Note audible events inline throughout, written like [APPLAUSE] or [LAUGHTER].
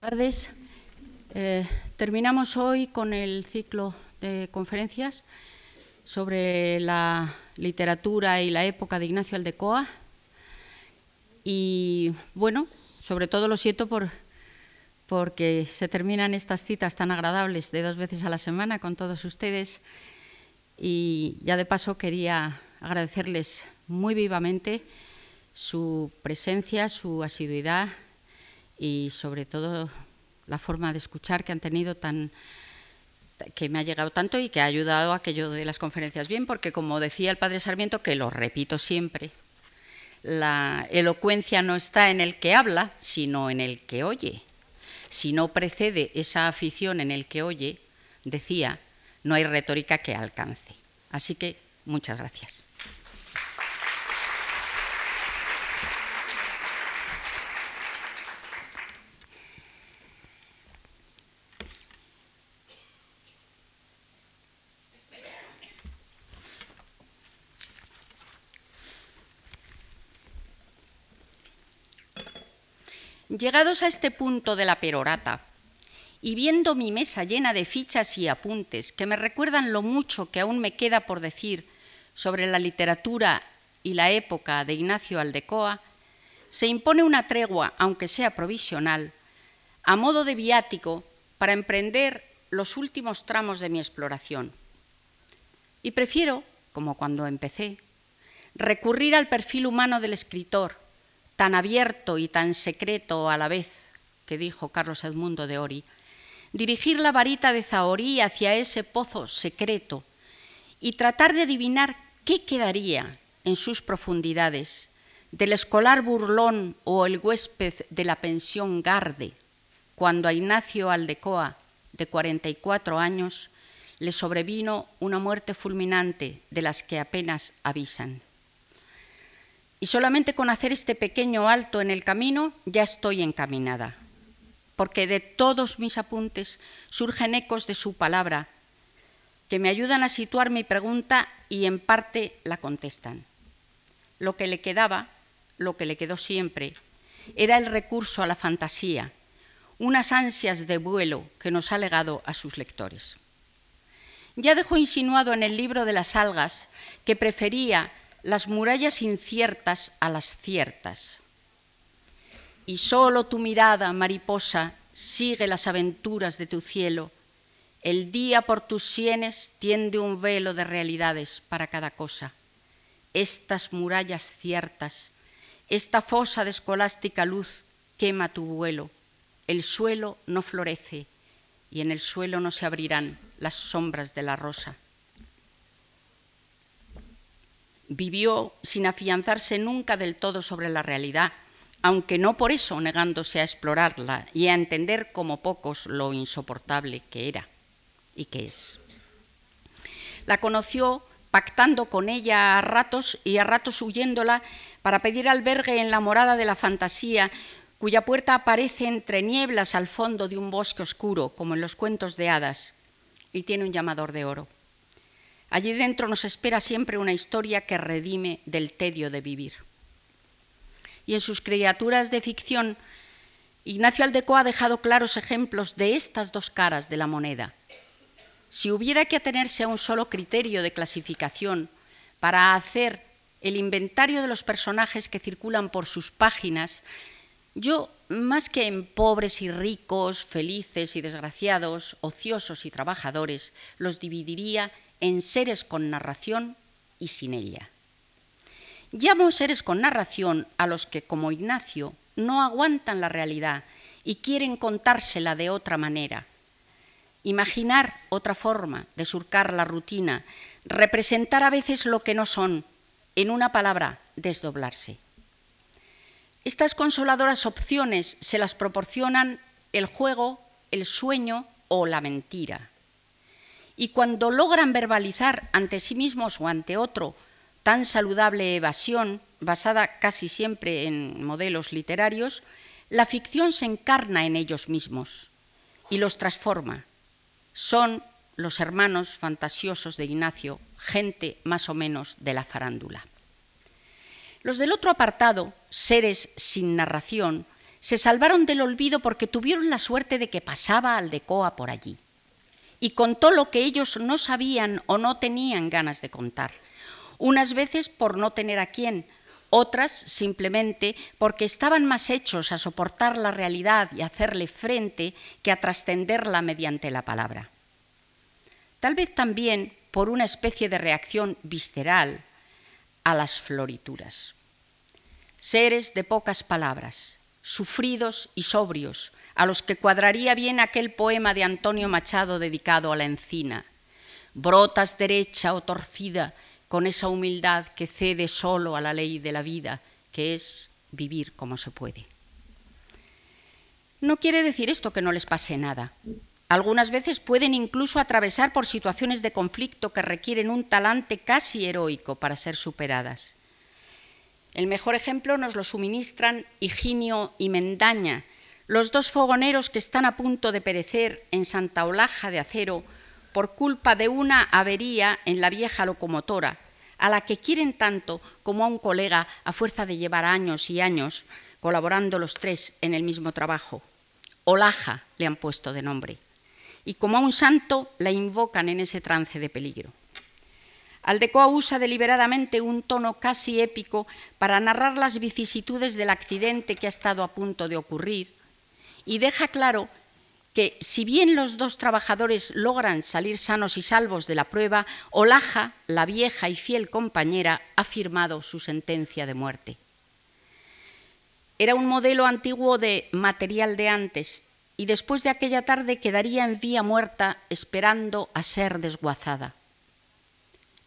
tardes. Eh, terminamos hoy con el ciclo de conferencias sobre la literatura y la época de Ignacio Aldecoa. Y bueno, sobre todo lo siento por, porque se terminan estas citas tan agradables de dos veces a la semana con todos ustedes. Y ya de paso quería agradecerles muy vivamente su presencia, su asiduidad y sobre todo la forma de escuchar que han tenido tan que me ha llegado tanto y que ha ayudado a que yo dé las conferencias bien, porque como decía el padre Sarmiento, que lo repito siempre, la elocuencia no está en el que habla, sino en el que oye. Si no precede esa afición en el que oye, decía, no hay retórica que alcance. Así que muchas gracias. Llegados a este punto de la perorata, y viendo mi mesa llena de fichas y apuntes que me recuerdan lo mucho que aún me queda por decir sobre la literatura y la época de Ignacio Aldecoa, se impone una tregua, aunque sea provisional, a modo de viático para emprender los últimos tramos de mi exploración. Y prefiero, como cuando empecé, recurrir al perfil humano del escritor, tan abierto y tan secreto a la vez, que dijo Carlos Edmundo de Ori, dirigir la varita de Zahorí hacia ese pozo secreto y tratar de adivinar qué quedaría en sus profundidades del escolar burlón o el huésped de la pensión Garde, cuando a Ignacio Aldecoa, de 44 años, le sobrevino una muerte fulminante de las que apenas avisan. Y solamente con hacer este pequeño alto en el camino ya estoy encaminada, porque de todos mis apuntes surgen ecos de su palabra que me ayudan a situar mi pregunta y en parte la contestan. Lo que le quedaba, lo que le quedó siempre, era el recurso a la fantasía, unas ansias de vuelo que nos ha legado a sus lectores. Ya dejó insinuado en el libro de las algas que prefería las murallas inciertas a las ciertas. Y solo tu mirada, mariposa, sigue las aventuras de tu cielo. El día por tus sienes tiende un velo de realidades para cada cosa. Estas murallas ciertas, esta fosa de escolástica luz quema tu vuelo. El suelo no florece y en el suelo no se abrirán las sombras de la rosa vivió sin afianzarse nunca del todo sobre la realidad, aunque no por eso negándose a explorarla y a entender como pocos lo insoportable que era y que es. La conoció pactando con ella a ratos y a ratos huyéndola para pedir albergue en la morada de la fantasía, cuya puerta aparece entre nieblas al fondo de un bosque oscuro, como en los cuentos de hadas, y tiene un llamador de oro. Allí dentro nos espera siempre una historia que redime del tedio de vivir. Y en sus criaturas de ficción, Ignacio Aldecoa ha dejado claros ejemplos de estas dos caras de la moneda. Si hubiera que atenerse a un solo criterio de clasificación para hacer el inventario de los personajes que circulan por sus páginas, yo, más que en pobres y ricos, felices y desgraciados, ociosos y trabajadores, los dividiría seres con narración y sin ella. Llamo seres con narración a los que, como Ignacio, no aguantan la realidad y quieren contársela de otra manera. Imaginar otra forma de surcar la rutina, representar a veces lo que no son, en una palabra, desdoblarse. Estas consoladoras opciones se las proporcionan el juego, el sueño o la mentira y cuando logran verbalizar ante sí mismos o ante otro tan saludable evasión, basada casi siempre en modelos literarios, la ficción se encarna en ellos mismos y los transforma. Son los hermanos fantasiosos de Ignacio, gente más o menos de la farándula. Los del otro apartado, seres sin narración, se salvaron del olvido porque tuvieron la suerte de que pasaba Aldecoa por allí y contó lo que ellos no sabían o no tenían ganas de contar, unas veces por no tener a quién, otras simplemente porque estaban más hechos a soportar la realidad y hacerle frente que a trascenderla mediante la palabra. Tal vez también por una especie de reacción visceral a las florituras. Seres de pocas palabras, sufridos y sobrios, a los que cuadraría bien aquel poema de Antonio Machado dedicado a la encina. Brotas derecha o torcida con esa humildad que cede solo a la ley de la vida, que es vivir como se puede. No quiere decir esto que no les pase nada. Algunas veces pueden incluso atravesar por situaciones de conflicto que requieren un talante casi heroico para ser superadas. El mejor ejemplo nos lo suministran Higinio y Mendaña, los dos fogoneros que están a punto de perecer en Santa Olaja de Acero por culpa de una avería en la vieja locomotora, a la que quieren tanto como a un colega a fuerza de llevar años y años colaborando los tres en el mismo trabajo. Olaja le han puesto de nombre. Y como a un santo la invocan en ese trance de peligro. Aldecoa usa deliberadamente un tono casi épico para narrar las vicisitudes del accidente que ha estado a punto de ocurrir y deja claro que si bien los dos trabajadores logran salir sanos y salvos de la prueba, Olaja, la vieja y fiel compañera, ha firmado su sentencia de muerte. Era un modelo antiguo de material de antes y después de aquella tarde quedaría en vía muerta esperando a ser desguazada.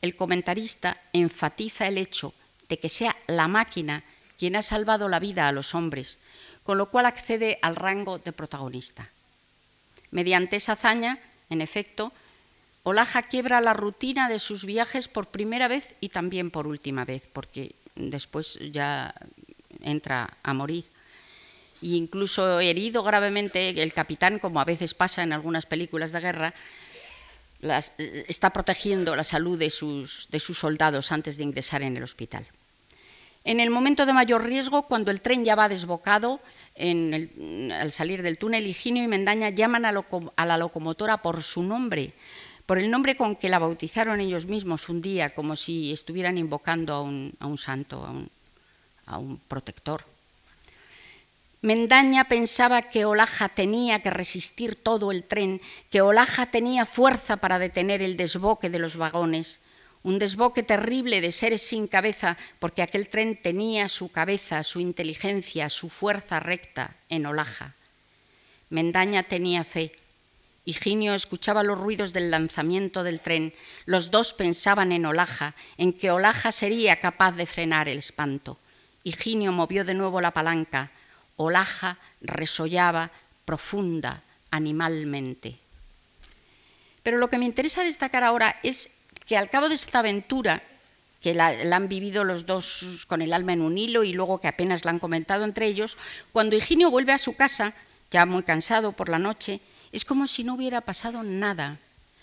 El comentarista enfatiza el hecho de que sea la máquina quien ha salvado la vida a los hombres, con lo cual accede al rango de protagonista. Mediante esa hazaña, en efecto, Olaja quiebra la rutina de sus viajes por primera vez y también por última vez, porque después ya entra a morir. Y incluso herido gravemente, el capitán, como a veces pasa en algunas películas de guerra, está protegiendo la salud de sus soldados antes de ingresar en el hospital. En el momento de mayor riesgo, cuando el tren ya va desbocado, al salir del túnel, Higinio y Mendaña llaman a, la locomotora por su nombre, por el nombre con que la bautizaron ellos mismos un día, como si estuvieran invocando a un, santo, a un protector. Mendaña pensaba que Olaja tenía que resistir todo el tren, que Olaja tenía fuerza para detener el desboque de los vagones un desboque terrible de seres sin cabeza, porque aquel tren tenía su cabeza, su inteligencia, su fuerza recta en Olaja. Mendaña tenía fe. Higinio escuchaba los ruidos del lanzamiento del tren. Los dos pensaban en Olaja, en que Olaja sería capaz de frenar el espanto. Higinio movió de nuevo la palanca. Olaja resollaba profunda, animalmente. Pero lo que me interesa destacar ahora es que al cabo de esta aventura, que la, han vivido los dos con el alma en un hilo y luego que apenas la han comentado entre ellos, cuando Higinio vuelve a su casa, ya muy cansado por la noche, es como si no hubiera pasado nada.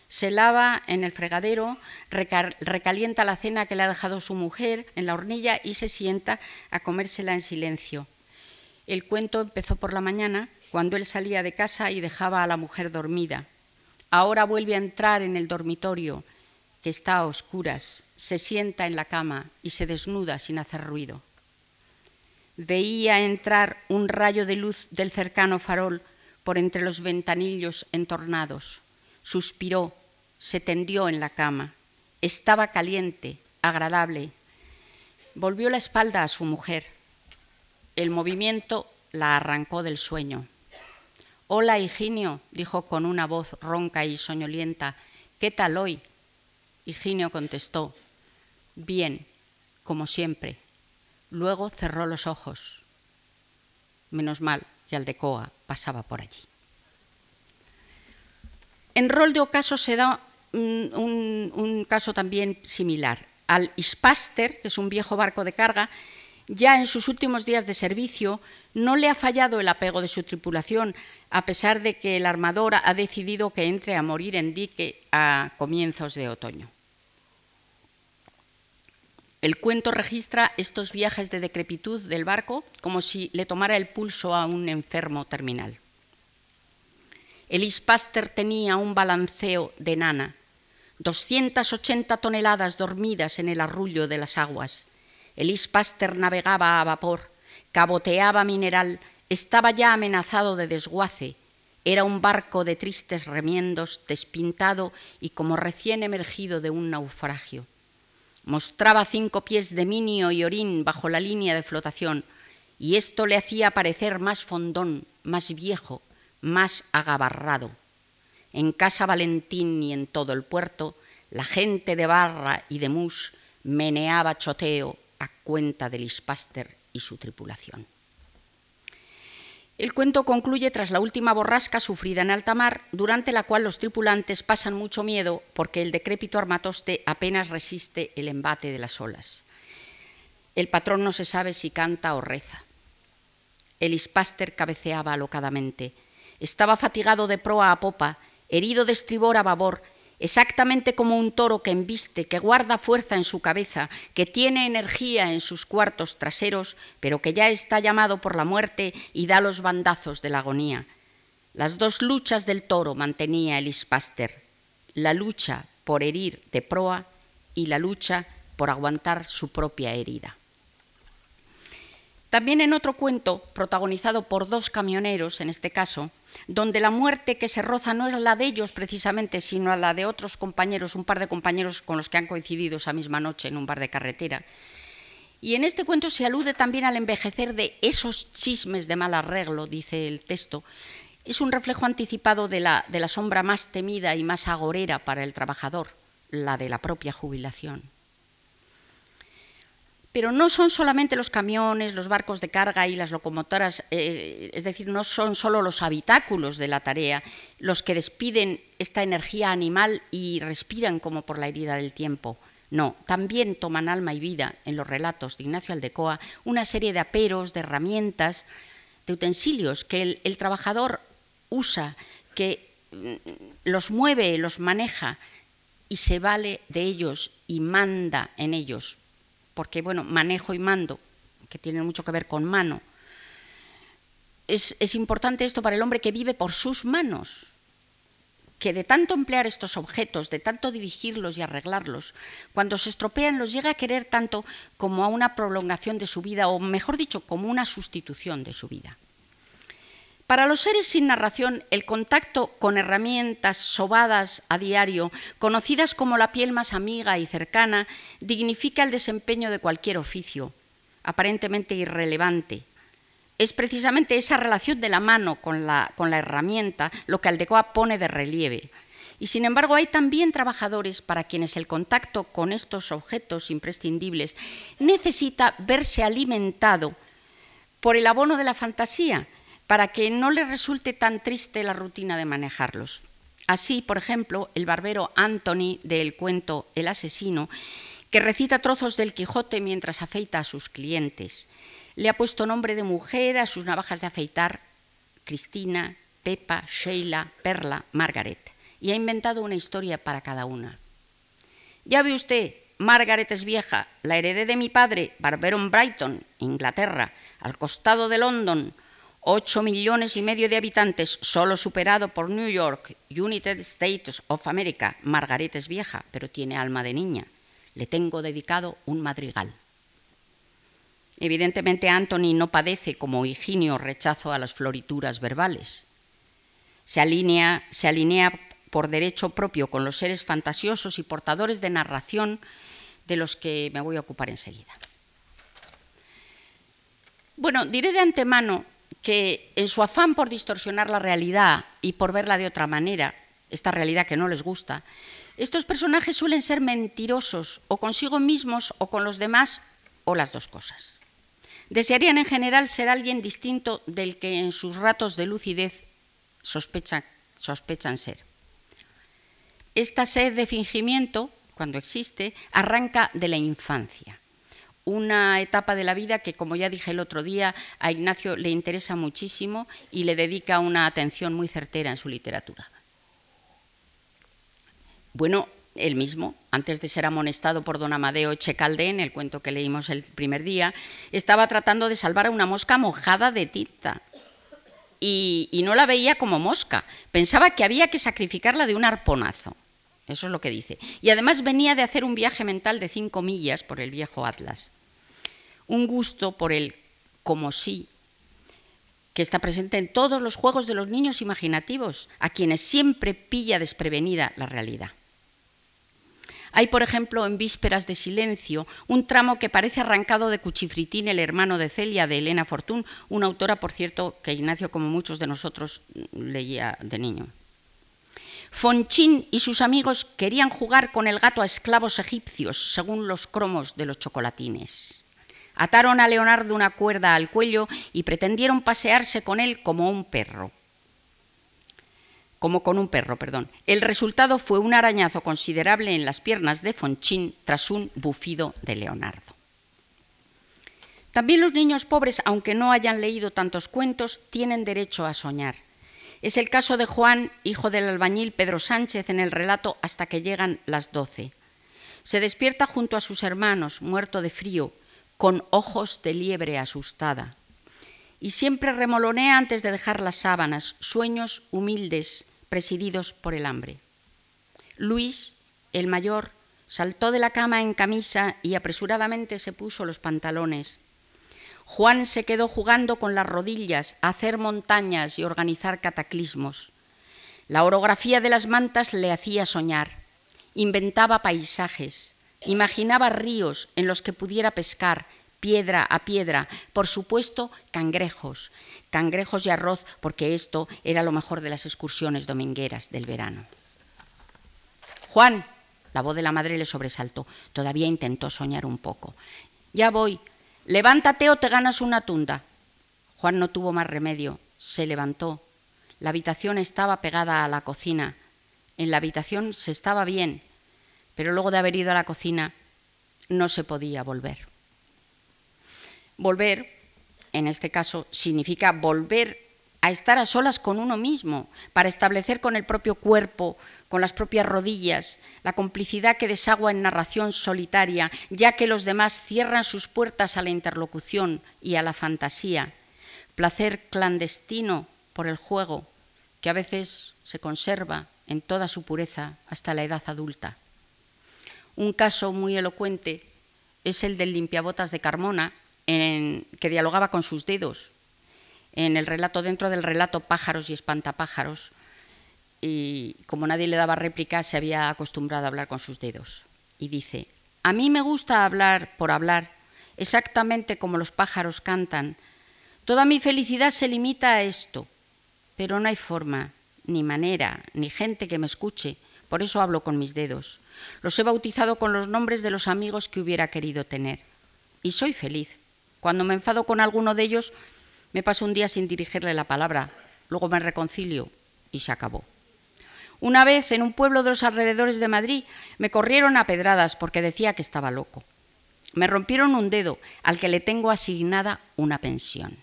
Se lava en el fregadero, recalienta la cena que le ha dejado su mujer en la hornilla y se sienta a comérsela en silencio. El cuento empezó por la mañana, cuando él salía de casa y dejaba a la mujer dormida. Ahora vuelve a entrar en el dormitorio, está a oscuras, se sienta en la cama y se desnuda sin hacer ruido. Veía entrar un rayo de luz del cercano farol por entre los ventanillos entornados. Suspiró, se tendió en la cama. Estaba caliente, agradable. Volvió la espalda a su mujer. El movimiento la arrancó del sueño. Hola, Higinio, dijo con una voz ronca y soñolienta. ¿Qué tal hoy? Higinio contestó, bien, como siempre. Luego cerró los ojos. Menos mal que Aldecoa pasaba por allí. En rol de ocaso se da un, caso también similar. Al Ispaster, que es un viejo barco de carga, ya en sus últimos días de servicio no le ha fallado el apego de su tripulación, a pesar de que el armador ha decidido que entre a morir en dique a comienzos de otoño. El cuento registra estos viajes de decrepitud del barco como si le tomara el pulso a un enfermo terminal. Elis Paster tenía un balanceo de nana, 280 toneladas dormidas en el arrullo de las aguas. Elis Paster navegaba a vapor, caboteaba mineral, estaba ya amenazado de desguace. Era un barco de tristes remiendos, despintado y como recién emergido de un naufragio. Mostraba cinco pies de minio y orín bajo la línea de flotación, y esto le hacía parecer más fondón, más viejo, más agabarrado. En Casa Valentín y en todo el puerto, la gente de Barra y de Mus meneaba choteo a cuenta de Lispaster y su tripulación. El cuento concluye tras la última borrasca sufrida en alta mar, durante la cual los tripulantes pasan mucho miedo porque el decrépito armatoste apenas resiste el embate de las olas. El patrón no se sabe si canta o reza. El ispaster cabeceaba alocadamente. Estaba fatigado de proa a popa, herido de estribor a babor exactamente como un toro que embiste, que guarda fuerza en su cabeza, que tiene energía en sus cuartos traseros, pero que ya está llamado por la muerte y da los bandazos de la agonía. Las dos luchas del toro mantenía el ispaster, la lucha por herir de proa y la lucha por aguantar su propia herida. También en otro cuento, protagonizado por dos camioneros, en este caso, donde la muerte que se roza no es la de ellos precisamente, sino la de otros compañeros, un par de compañeros con los que han coincidido esa misma noche en un bar de carretera. Y en este cuento se alude también al envejecer de esos chismes de mal arreglo, dice el texto. Es un reflejo anticipado de la, de la sombra más temida y más agorera para el trabajador, la de la propia jubilación. Pero no son solamente los camiones, los barcos de carga y las locomotoras, eh, es decir, no son solo los habitáculos de la tarea los que despiden esta energía animal y respiran como por la herida del tiempo. No, también toman alma y vida en los relatos de Ignacio Aldecoa una serie de aperos, de herramientas, de utensilios que el, el trabajador usa, que mm, los mueve, los maneja y se vale de ellos y manda en ellos porque bueno, manejo y mando, que tienen mucho que ver con mano. Es, es importante esto para el hombre que vive por sus manos, que de tanto emplear estos objetos, de tanto dirigirlos y arreglarlos, cuando se estropean los llega a querer tanto como a una prolongación de su vida, o mejor dicho, como una sustitución de su vida. Para los seres sin narración, el contacto con herramientas sobadas a diario, conocidas como la piel más amiga y cercana, dignifica el desempeño de cualquier oficio, aparentemente irrelevante. Es precisamente esa relación de la mano con la, con la herramienta lo que Aldecoa pone de relieve. Y sin embargo hay también trabajadores para quienes el contacto con estos objetos imprescindibles necesita verse alimentado por el abono de la fantasía, para que no le resulte tan triste la rutina de manejarlos. Así, por ejemplo, el barbero Anthony del cuento El asesino, que recita trozos del Quijote mientras afeita a sus clientes. Le ha puesto nombre de mujer a sus navajas de afeitar, Cristina, Pepa, Sheila, Perla, Margaret, y ha inventado una historia para cada una. Ya ve usted, Margaret es vieja, la heredé de mi padre, barbero en Brighton, Inglaterra, al costado de London, 8 millones y medio de habitantes, solo superado por New York, United States of America. Margaret es vieja, pero tiene alma de niña. Le tengo dedicado un madrigal. Evidentemente Anthony no padece como Higinio rechazo a las florituras verbales. Se alinea, se alinea por derecho propio con los seres fantasiosos y portadores de narración de los que me voy a ocupar enseguida. Bueno, diré de antemano que en su afán por distorsionar la realidad y por verla de otra manera, esta realidad que no les gusta, estos personajes suelen ser mentirosos o consigo mismos o con los demás o las dos cosas. Desearían en general ser alguien distinto del que en sus ratos de lucidez sospechan, ser. Esta sed de fingimiento, cuando existe, arranca de la infancia una etapa de la vida que, como ya dije el otro día, a Ignacio le interesa muchísimo y le dedica una atención muy certera en su literatura. Bueno, él mismo, antes de ser amonestado por don Amadeo Echecalde en el cuento que leímos el primer día, estaba tratando de salvar a una mosca mojada de tinta. Y, y no la veía como mosca, pensaba que había que sacrificarla de un arponazo. Eso es lo que dice. Y además venía de hacer un viaje mental de cinco millas por el viejo Atlas. Un gusto por el como sí, que está presente en todos los juegos de los niños imaginativos, a quienes siempre pilla desprevenida la realidad. Hay, por ejemplo, en Vísperas de Silencio, un tramo que parece arrancado de Cuchifritín, el hermano de Celia, de Elena Fortún, una autora, por cierto, que Ignacio, como muchos de nosotros, leía de niño. Fonchín y sus amigos querían jugar con el gato a esclavos egipcios, según los cromos de los chocolatines. Ataron a Leonardo una cuerda al cuello y pretendieron pasearse con él como un perro. Como con un perro, perdón. El resultado fue un arañazo considerable en las piernas de Fonchín tras un bufido de Leonardo. También los niños pobres, aunque no hayan leído tantos cuentos, tienen derecho a soñar. Es el caso de Juan, hijo del albañil Pedro Sánchez, en el relato Hasta que llegan las doce. Se despierta junto a sus hermanos, muerto de frío, con ojos de liebre asustada. Y siempre remolonea antes de dejar las sábanas, sueños humildes, presididos por el hambre. Luis, el mayor, saltó de la cama en camisa y apresuradamente se puso los pantalones. Juan se quedó jugando con las rodillas, a hacer montañas y organizar cataclismos. La orografía de las mantas le hacía soñar. Inventaba paisajes, imaginaba ríos en los que pudiera pescar, piedra a piedra, por supuesto cangrejos, cangrejos y arroz, porque esto era lo mejor de las excursiones domingueras del verano. Juan, la voz de la madre le sobresaltó, todavía intentó soñar un poco. Ya voy, levántate o te ganas una tunda. Juan no tuvo más remedio, se levantó. La habitación estaba pegada a la cocina. En la habitación se estaba bien, pero luego de haber ido a la cocina no se podía volver. Volver, en este caso, significa volver a estar a solas con uno mismo, para establecer con el propio cuerpo, con las propias rodillas, la complicidad que desagua en narración solitaria, ya que los demás cierran sus puertas a la interlocución y a la fantasía, placer clandestino por el juego, que a veces se conserva en toda su pureza hasta la edad adulta. Un caso muy elocuente es el del limpiabotas de Carmona, que dialogaba con sus dedos, en el relato, dentro del relato Pájaros y Espantapájaros, y como nadie le daba réplica, se había acostumbrado a hablar con sus dedos. Y dice, a mí me gusta hablar por hablar, exactamente como los pájaros cantan. Toda mi felicidad se limita a esto, pero no hay forma, ni manera, ni gente que me escuche, por eso hablo con mis dedos. Los he bautizado con los nombres de los amigos que hubiera querido tener. Y soy feliz. Cuando me enfado con alguno de ellos, me paso un día sin dirigirle la palabra. Luego me reconcilio y se acabó. Una vez, en un pueblo de los alrededores de Madrid, me corrieron a pedradas porque decía que estaba loco. Me rompieron un dedo al que le tengo asignada una pensión.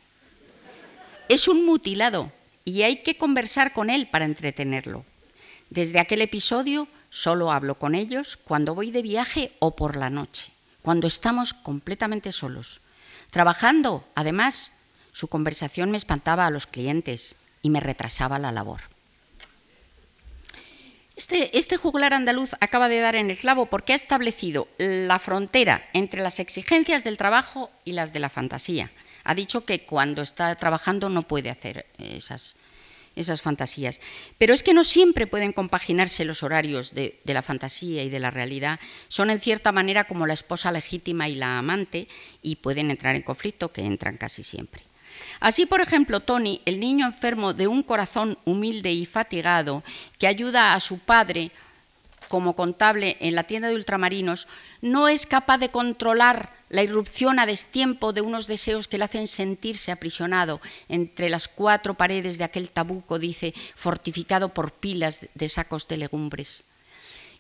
Es un mutilado y hay que conversar con él para entretenerlo. Desde aquel episodio Solo hablo con ellos cuando voy de viaje o por la noche, cuando estamos completamente solos. Trabajando, además, su conversación me espantaba a los clientes y me retrasaba la labor. Este, este, juglar andaluz acaba de dar en el clavo porque ha establecido la frontera entre las exigencias del trabajo y las de la fantasía. Ha dicho que cuando está trabajando no puede hacer esas, esas fantasías. Pero es que no siempre pueden compaginarse los horarios de, la fantasía y de la realidad. Son en cierta manera como la esposa legítima y la amante y pueden entrar en conflicto, que entran casi siempre. Así, por ejemplo, Tony, el niño enfermo de un corazón humilde y fatigado, que ayuda a su padre como contable en la tienda de ultramarinos, no es capaz de controlar la irrupción a destiempo de unos deseos que le hacen sentirse aprisionado entre las cuatro paredes de aquel tabuco, dice, fortificado por pilas de sacos de legumbres.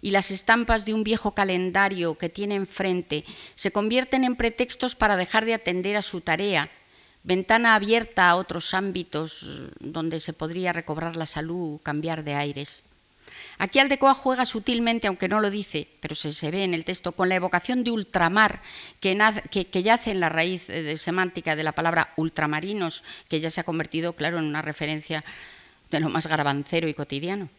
Y las estampas de un viejo calendario que tiene enfrente se convierten en pretextos para dejar de atender a su tarea, ventana abierta a otros ámbitos donde se podría recobrar la salud, cambiar de aires. Aquí Aldecoa juega sutilmente, aunque no lo dice, pero se, ve en el texto, con la evocación de ultramar que, yace en la raíz eh, semántica de la palabra ultramarinos, que ya se ha convertido, claro, en una referencia de lo más garbancero y cotidiano.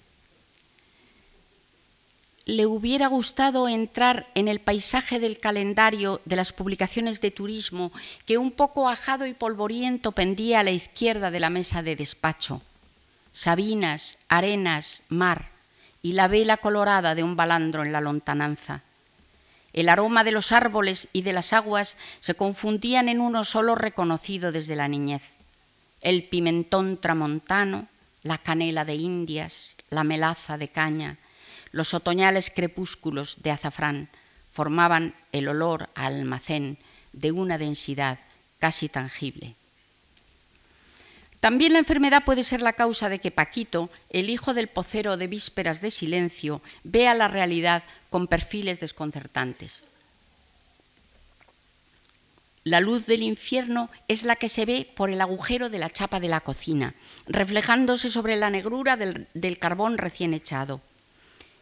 Le hubiera gustado entrar en el paisaje del calendario de las publicaciones de turismo que un poco ajado y polvoriento pendía a la izquierda de la mesa de despacho. Sabinas, arenas, mar y la vela colorada de un balandro en la lontananza. El aroma de los árboles y de las aguas se confundían en uno solo reconocido desde la niñez. El pimentón tramontano, la canela de Indias, la melaza de caña, los otoñales crepúsculos de azafrán formaban el olor almacén de una densidad casi tangible. También la enfermedad puede ser la causa de que Paquito, el hijo del pocero de vísperas de silencio, vea la realidad con perfiles desconcertantes. La luz del infierno es la que se ve por el agujero de la chapa de la cocina, reflejándose sobre la negrura del, carbón recién echado.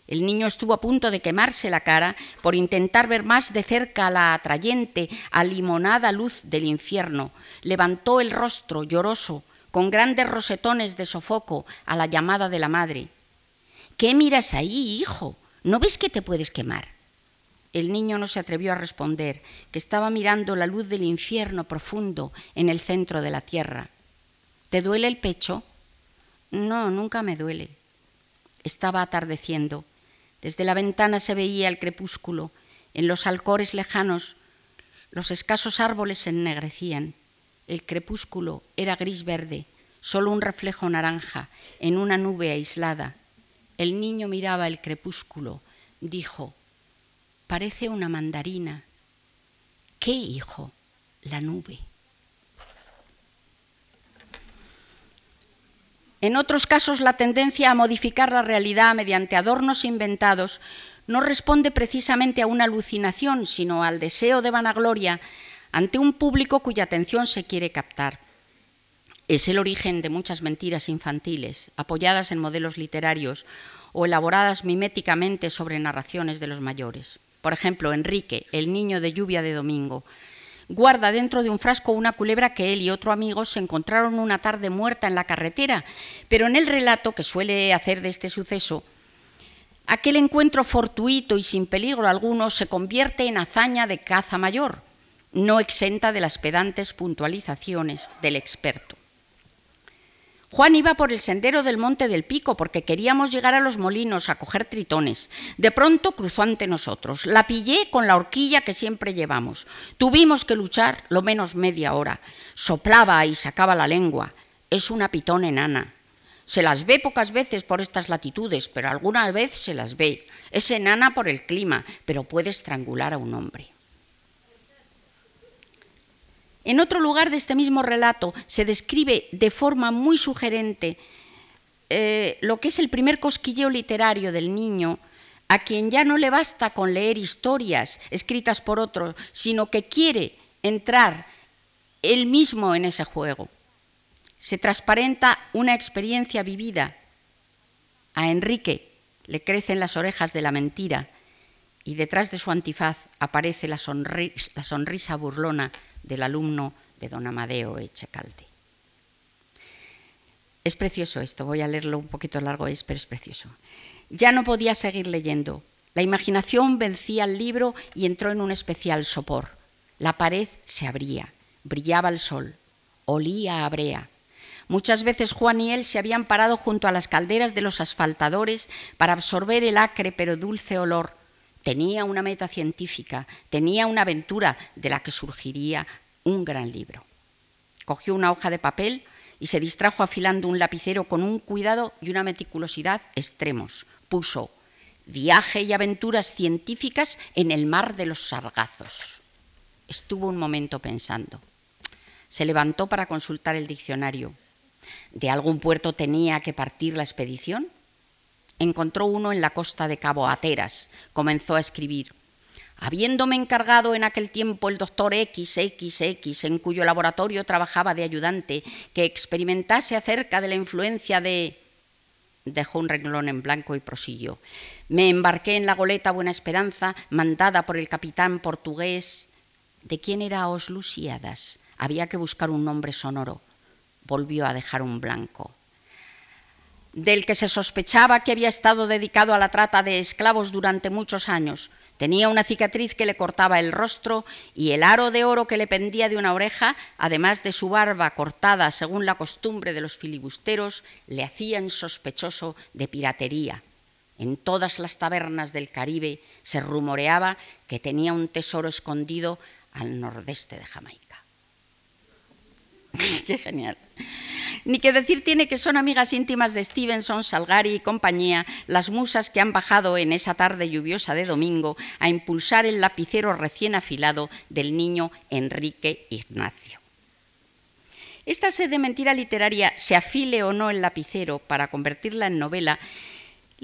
El niño estuvo a punto de quemarse la cara por intentar ver más de cerca la atrayente, alimonada luz del infierno. Levantó el rostro lloroso, con grandes rosetones de sofoco, a la llamada de la madre. ¿Qué miras ahí, hijo? ¿No ves que te puedes quemar? El niño no se atrevió a responder, que estaba mirando la luz del infierno profundo en el centro de la tierra. ¿Te duele el pecho? No, nunca me duele. Estaba atardeciendo. Desde la ventana se veía el crepúsculo. En los alcores lejanos los escasos árboles se ennegrecían. El crepúsculo era gris verde, solo un reflejo naranja en una nube aislada. El niño miraba el crepúsculo. Dijo, Parece una mandarina. ¿Qué hijo? La nube. En otros casos, la tendencia a modificar la realidad mediante adornos inventados no responde precisamente a una alucinación, sino al deseo de vanagloria ante un público cuya atención se quiere captar. Es el origen de muchas mentiras infantiles, apoyadas en modelos literarios o elaboradas miméticamente sobre narraciones de los mayores. Por ejemplo, Enrique, el niño de lluvia de domingo, guarda dentro de un frasco una culebra que él y otro amigo se encontraron una tarde muerta en la carretera, pero en el relato que suele hacer de este suceso, aquel encuentro fortuito y sin peligro alguno se convierte en hazaña de caza mayor, no exenta de las pedantes puntualizaciones del experto. Juan iba por el sendero del Monte del Pico porque queríamos llegar a los molinos a coger tritones. De pronto cruzó ante nosotros. La pillé con la horquilla que siempre llevamos. Tuvimos que luchar lo menos media hora. Soplaba y sacaba la lengua. Es una pitón enana. Se las ve pocas veces por estas latitudes, pero alguna vez se las ve. Es enana por el clima, pero puede estrangular a un hombre. En otro lugar de este mismo relato se describe de forma muy sugerente eh, lo que es el primer cosquilleo literario del niño, a quien ya no le basta con leer historias escritas por otros, sino que quiere entrar él mismo en ese juego. Se transparenta una experiencia vivida. A Enrique le crecen las orejas de la mentira y detrás de su antifaz aparece la, la sonrisa burlona del alumno de don Amadeo Echecalde. Es precioso esto, voy a leerlo un poquito largo, es, pero es precioso. Ya no podía seguir leyendo. La imaginación vencía el libro y entró en un especial sopor. La pared se abría, brillaba el sol, olía a brea. Muchas veces Juan y él se habían parado junto a las calderas de los asfaltadores para absorber el acre pero dulce olor tenía una meta científica, tenía una aventura de la que surgiría un gran libro. Cogió una hoja de papel y se distrajo afilando un lapicero con un cuidado y una meticulosidad extremos. Puso viaje y aventuras científicas en el mar de los sargazos. Estuvo un momento pensando. Se levantó para consultar el diccionario. ¿De algún puerto tenía que partir la expedición? Encontró uno en la costa de Cabo Ateras. Comenzó a escribir. Habiéndome encargado en aquel tiempo el doctor XXX, en cuyo laboratorio trabajaba de ayudante, que experimentase acerca de la influencia de... dejó un renglón en blanco y prosiguió. Me embarqué en la goleta Buena Esperanza, mandada por el capitán portugués. ¿De quién era Os Lusíadas? Había que buscar un nombre sonoro. Volvió a dejar un blanco. Del que se sospechaba que había estado dedicado a la trata de esclavos durante muchos años. Tenía una cicatriz que le cortaba el rostro y el aro de oro que le pendía de una oreja, además de su barba cortada según la costumbre de los filibusteros, le hacían sospechoso de piratería. En todas las tabernas del Caribe se rumoreaba que tenía un tesoro escondido al nordeste de Jamaica. [LAUGHS] Qué genial. Ni que decir tiene que son amigas íntimas de Stevenson, Salgari y compañía, las musas que han bajado en esa tarde lluviosa de domingo a impulsar el lapicero recién afilado del niño Enrique Ignacio. Esta sed de mentira literaria, se afile o no el lapicero para convertirla en novela,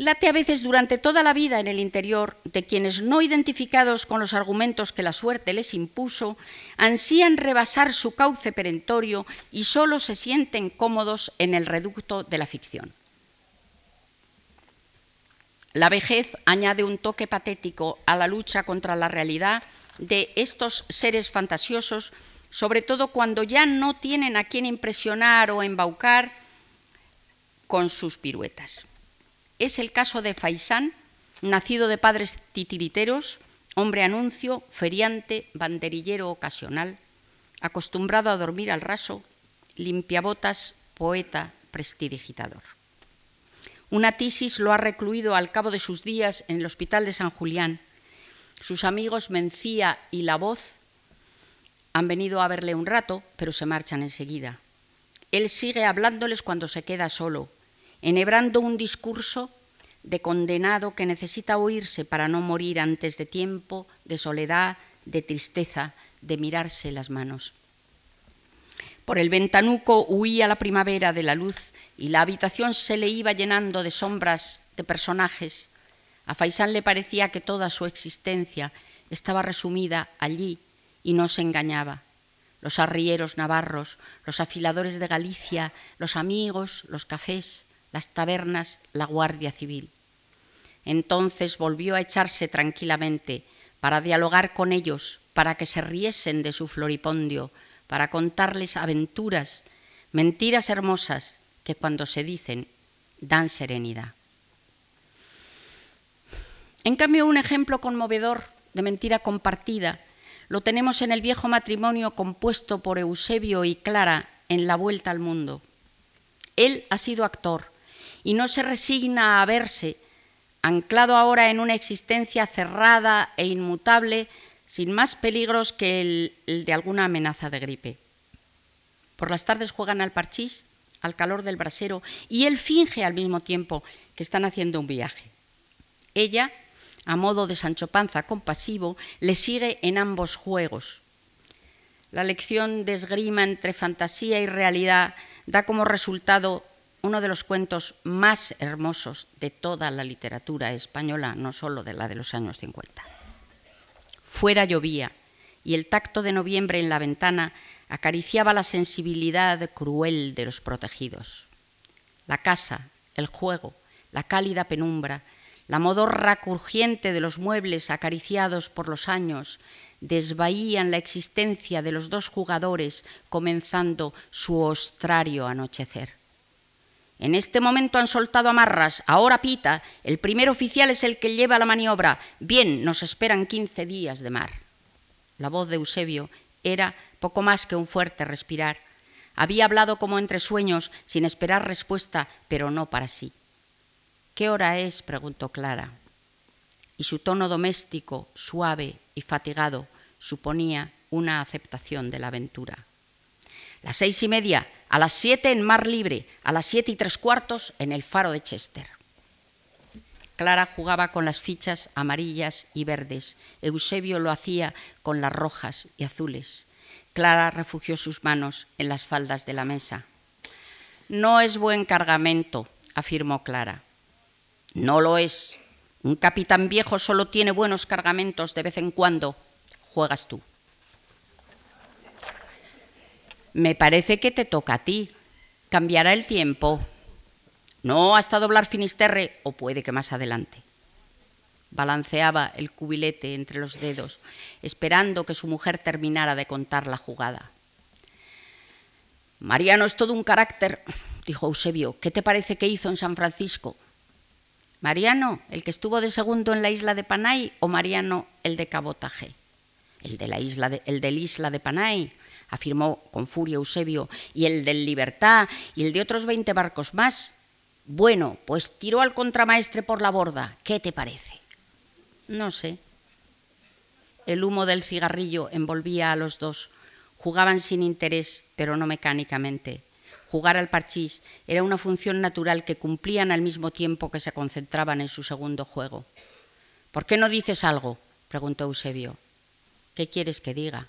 late a veces durante toda la vida en el interior de quienes, no identificados con los argumentos que la suerte les impuso, ansían rebasar su cauce perentorio y solo se sienten cómodos en el reducto de la ficción. La vejez añade un toque patético a la lucha contra la realidad de estos seres fantasiosos, sobre todo cuando ya no tienen a quien impresionar o embaucar con sus piruetas. Es el caso de Faisán, nacido de padres titiriteros, hombre anuncio, feriante, banderillero ocasional, acostumbrado a dormir al raso, limpiabotas, poeta, prestidigitador. Una tisis lo ha recluido al cabo de sus días en el hospital de San Julián. Sus amigos Mencía y La Voz han venido a verle un rato, pero se marchan enseguida. Él sigue hablándoles cuando se queda solo, enhebrando un discurso de condenado que necesita oírse para no morir antes de tiempo, de soledad, de tristeza, de mirarse las manos. Por el ventanuco huía la primavera de la luz y la habitación se le iba llenando de sombras, de personajes. A Faisán le parecía que toda su existencia estaba resumida allí y no se engañaba. Los arrieros navarros, los afiladores de Galicia, los amigos, los cafés, las tabernas, la Guardia Civil. Entonces volvió a echarse tranquilamente para dialogar con ellos, para que se riesen de su floripondio, para contarles aventuras, mentiras hermosas que cuando se dicen dan serenidad. En cambio, un ejemplo conmovedor de mentira compartida lo tenemos en el viejo matrimonio compuesto por Eusebio y Clara en La Vuelta al Mundo. Él ha sido actor, y no se resigna a verse, anclado ahora en una existencia cerrada e inmutable, sin más peligros que el, de alguna amenaza de gripe. Por las tardes juegan al parchís, al calor del brasero, y él finge al mismo tiempo que están haciendo un viaje. Ella, a modo de Sancho Panza compasivo, le sigue en ambos juegos. La lección de esgrima entre fantasía y realidad da como resultado uno de los cuentos más hermosos de toda la literatura española, no solo de la de los años 50. Fuera llovía y el tacto de noviembre en la ventana acariciaba la sensibilidad cruel de los protegidos. La casa, el juego, la cálida penumbra, la modorra crujiente de los muebles acariciados por los años, desvaían la existencia de los dos jugadores comenzando su ostrario anochecer. En este momento han soltado amarras, ahora pita, el primer oficial es el que lleva la maniobra. Bien, nos esperan quince días de mar. La voz de Eusebio era poco más que un fuerte respirar. Había hablado como entre sueños, sin esperar respuesta, pero no para sí. ¿Qué hora es? preguntó Clara. Y su tono doméstico, suave y fatigado, suponía una aceptación de la aventura. Las seis y media, a las siete en Mar Libre, a las siete y tres cuartos en el faro de Chester. Clara jugaba con las fichas amarillas y verdes. Eusebio lo hacía con las rojas y azules. Clara refugió sus manos en las faldas de la mesa. No es buen cargamento, afirmó Clara. No lo es. Un capitán viejo solo tiene buenos cargamentos de vez en cuando. Juegas tú. Me parece que te toca a ti. Cambiará el tiempo. No hasta doblar Finisterre, o puede que más adelante. Balanceaba el cubilete entre los dedos, esperando que su mujer terminara de contar la jugada. Mariano es todo un carácter, dijo Eusebio. ¿Qué te parece que hizo en San Francisco? Mariano, el que estuvo de segundo en la isla de Panay, o Mariano, el de cabotaje. El de la isla de, el del isla de Panay, afirmó con furia Eusebio, y el del Libertad, y el de otros veinte barcos más. Bueno, pues tiró al contramaestre por la borda. ¿Qué te parece? No sé. El humo del cigarrillo envolvía a los dos. Jugaban sin interés, pero no mecánicamente. Jugar al parchís era una función natural que cumplían al mismo tiempo que se concentraban en su segundo juego. ¿Por qué no dices algo? preguntó Eusebio. ¿Qué quieres que diga?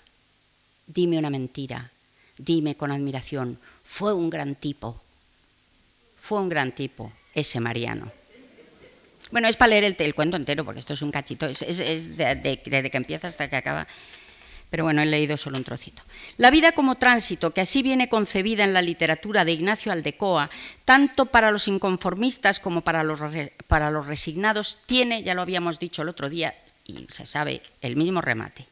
Dime una mentira. Dime con admiración. Fue un gran tipo. Fue un gran tipo, ese Mariano. Bueno, es para leer el, cuento entero, porque esto es un cachito, es, desde que empieza hasta que acaba pero bueno, he leído solo un trocito. La vida como tránsito, que así viene concebida en la literatura de Ignacio Aldecoa, tanto para los inconformistas como para los, para los resignados, tiene, ya lo habíamos dicho el otro día, y se sabe, el mismo remate.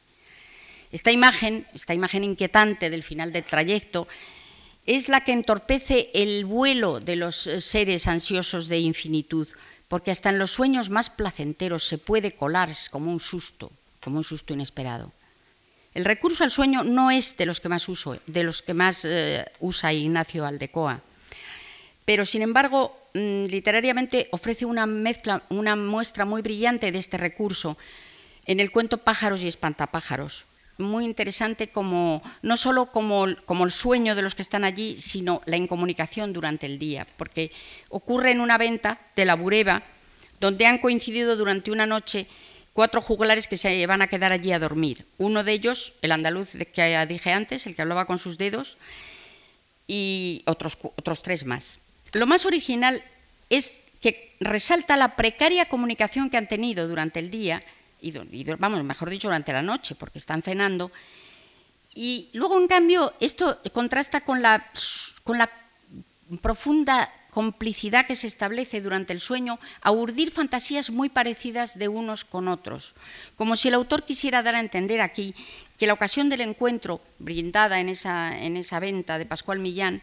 Esta imagen, esta imagen inquietante del final del trayecto, es la que entorpece el vuelo de los seres ansiosos de infinitud, porque hasta en los sueños más placenteros se puede colar como un susto, como un susto inesperado. El recurso al sueño no es de los que más, uso, de los que más eh, usa Ignacio Aldecoa, pero sin embargo mm, literariamente ofrece una, mezcla, una muestra muy brillante de este recurso en el cuento Pájaros y Espantapájaros. Muy interesante como, no solo como, como el sueño de los que están allí, sino la incomunicación durante el día, porque ocurre en una venta de la Bureba, donde han coincidido durante una noche cuatro juglares que se van a quedar allí a dormir. Uno de ellos, el andaluz que dije antes, el que hablaba con sus dedos, y otros, otros tres más. Lo más original es que resalta la precaria comunicación que han tenido durante el día, y, vamos, mejor dicho, durante la noche, porque están cenando. Y luego, en cambio, esto contrasta con la, con la profunda complicidad que se establece durante el sueño a urdir fantasías muy parecidas de unos con otros, como si el autor quisiera dar a entender aquí que la ocasión del encuentro, brindada en esa, en esa venta de Pascual Millán,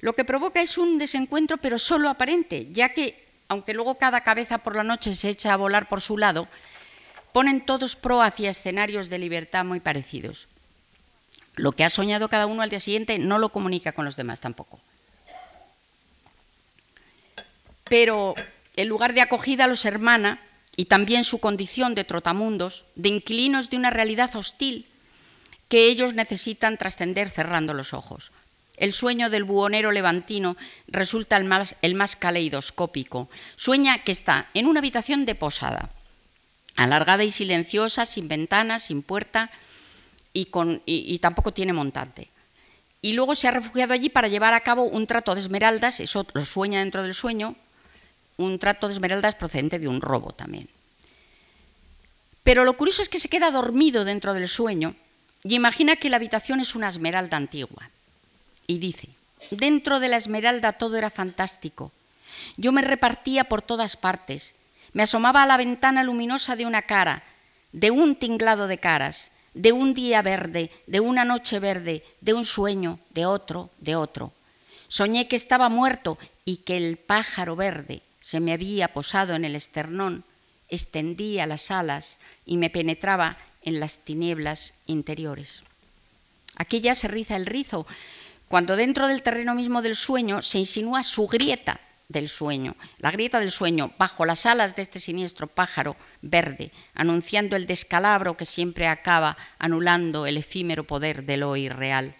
lo que provoca es un desencuentro, pero solo aparente, ya que, aunque luego cada cabeza por la noche se echa a volar por su lado, ponen todos pro hacia escenarios de libertad muy parecidos. Lo que ha soñado cada uno al día siguiente no lo comunica con los demás tampoco pero el lugar de acogida los hermana y también su condición de trotamundos, de inquilinos de una realidad hostil que ellos necesitan trascender cerrando los ojos. El sueño del buhonero levantino resulta el más, el más caleidoscópico. Sueña que está en una habitación de posada, alargada y silenciosa, sin ventanas, sin puerta y, tampoco tiene montante. Y luego se ha refugiado allí para llevar a cabo un trato de esmeraldas, eso lo sueña dentro del sueño, un trato de esmeraldas procedente de un robo también. Pero lo curioso es que se queda dormido dentro del sueño y imagina que la habitación es una esmeralda antigua. Y dice, dentro de la esmeralda todo era fantástico. Yo me repartía por todas partes. Me asomaba a la ventana luminosa de una cara, de un tinglado de caras, de un día verde, de una noche verde, de un sueño, de otro, de otro. Soñé que estaba muerto y que el pájaro verde, se me había posado en el esternón, extendía las alas y me penetraba en las tinieblas interiores. Aquí ya se riza el rizo, cuando dentro del terreno mismo del sueño se insinúa su grieta del sueño, la grieta del sueño, bajo las alas de este siniestro pájaro verde, anunciando el descalabro que siempre acaba anulando el efímero poder de lo irreal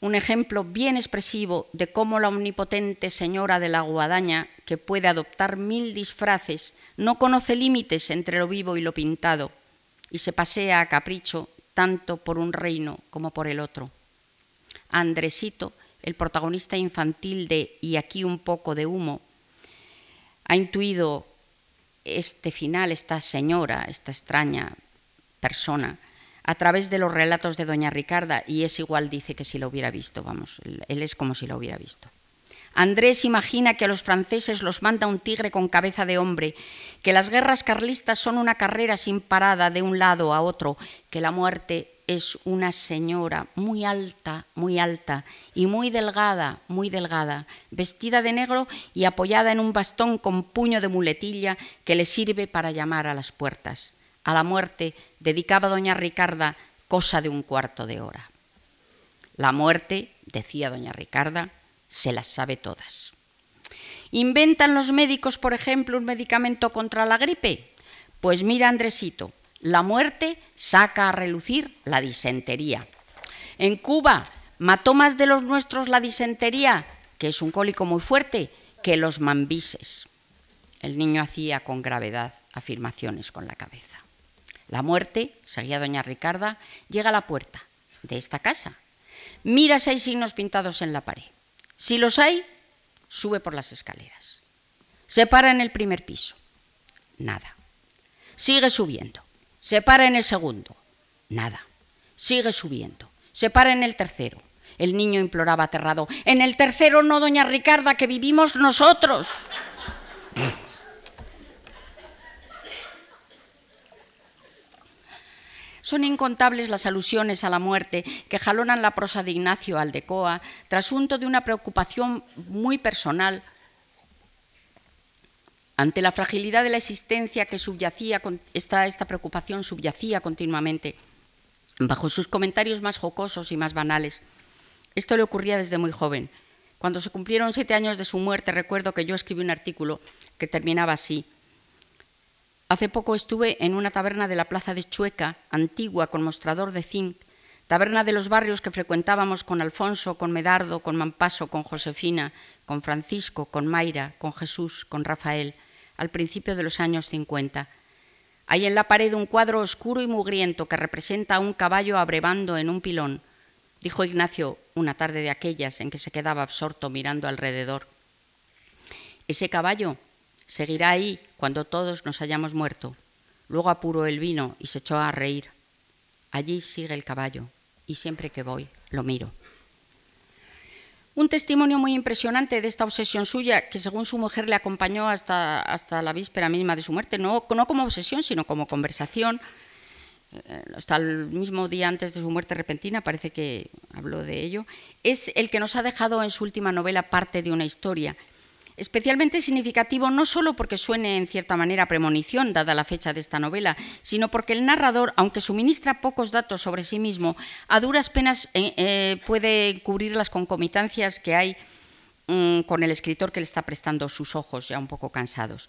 un ejemplo bien expresivo de cómo la omnipotente señora de la guadaña, que puede adoptar mil disfraces, no conoce límites entre lo vivo y lo pintado, y se pasea a capricho tanto por un reino como por el otro. Andresito, el protagonista infantil de Y aquí un poco de humo, ha intuido este final, esta señora, esta extraña persona, a través de los relatos de doña Ricarda y es igual, dice que si lo hubiera visto, vamos, él es como si lo hubiera visto. Andrés imagina que a los franceses los manda un tigre con cabeza de hombre, que las guerras carlistas son una carrera sin parada de un lado a otro, que la muerte es una señora muy alta, muy alta y muy delgada, muy delgada, vestida de negro y apoyada en un bastón con puño de muletilla que le sirve para llamar a las puertas. A la muerte dedicaba doña Ricarda cosa de un cuarto de hora. La muerte, decía doña Ricarda, se las sabe todas. ¿Inventan los médicos, por ejemplo, un medicamento contra la gripe? Pues mira, Andresito, la muerte saca a relucir la disentería. En Cuba mató más de los nuestros la disentería, que es un cólico muy fuerte, que los mambises. El niño hacía con gravedad afirmaciones con la cabeza. La muerte, seguía doña Ricarda, llega a la puerta de esta casa. Mira si hay signos pintados en la pared. Si los hay, sube por las escaleras. Se para en el primer piso. Nada. Sigue subiendo. Se para en el segundo. Nada. Sigue subiendo. Se para en el tercero. El niño imploraba aterrado. En el tercero no, doña Ricarda, que vivimos nosotros. Son incontables las alusiones a la muerte que jalonan la prosa de Ignacio Aldecoa, trasunto de una preocupación muy personal ante la fragilidad de la existencia que subyacía, esta, esta preocupación subyacía continuamente bajo sus comentarios más jocosos y más banales. Esto le ocurría desde muy joven. Cuando se cumplieron siete años de su muerte, recuerdo que yo escribí un artículo que terminaba así. Hace poco estuve en una taberna de la plaza de Chueca, antigua, con mostrador de zinc, taberna de los barrios que frecuentábamos con Alfonso, con Medardo, con Mampaso, con Josefina, con Francisco, con Mayra, con Jesús, con Rafael al principio de los años 50. Hay en la pared un cuadro oscuro y mugriento que representa a un caballo abrevando en un pilón, dijo Ignacio una tarde de aquellas en que se quedaba absorto mirando alrededor. Ese caballo seguirá ahí cuando todos nos hayamos muerto. Luego apuró el vino y se echó a reír. Allí sigue el caballo y siempre que voy lo miro. Un testimonio muy impresionante de esta obsesión suya, que según su mujer le acompañó hasta, hasta la víspera misma de su muerte, no, no como obsesión, sino como conversación, eh, hasta el mismo día antes de su muerte repentina, parece que habló de ello, es el que nos ha dejado en su última novela parte de una historia, especialmente significativo no solo porque suene en cierta manera premonición, dada la fecha de esta novela, sino porque el narrador, aunque suministra pocos datos sobre sí mismo, a duras penas eh, eh, puede cubrir las concomitancias que hay mm, con el escritor que le está prestando sus ojos, ya un poco cansados.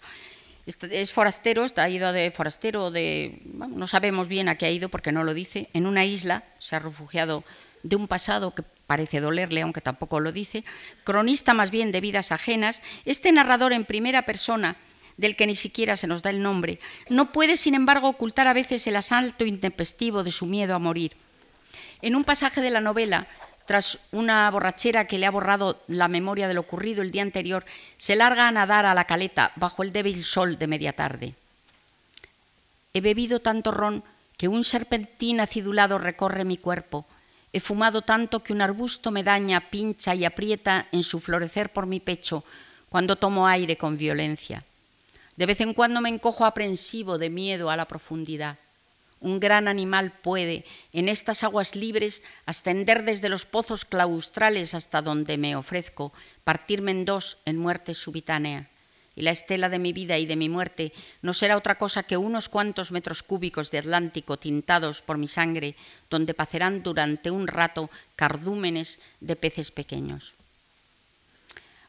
Es forastero, ha ido de forastero, de, no sabemos bien a qué ha ido porque no lo dice, en una isla, se ha refugiado de un pasado que parece dolerle, aunque tampoco lo dice, cronista más bien de vidas ajenas, este narrador en primera persona, del que ni siquiera se nos da el nombre, no puede, sin embargo, ocultar a veces el asalto intempestivo de su miedo a morir. En un pasaje de la novela, tras una borrachera que le ha borrado la memoria de lo ocurrido el día anterior, se larga a nadar a la caleta bajo el débil sol de media tarde. He bebido tanto ron que un serpentín acidulado recorre mi cuerpo, He fumado tanto que un arbusto me daña, pincha y aprieta en su florecer por mi pecho cuando tomo aire con violencia. De vez en cuando me encojo aprensivo de miedo a la profundidad. Un gran animal puede, en estas aguas libres, ascender desde los pozos claustrales hasta donde me ofrezco, partirme en dos en muerte subitánea y la estela de mi vida y de mi muerte no será otra cosa que unos cuantos metros cúbicos de Atlántico tintados por mi sangre, donde pacerán durante un rato cardúmenes de peces pequeños.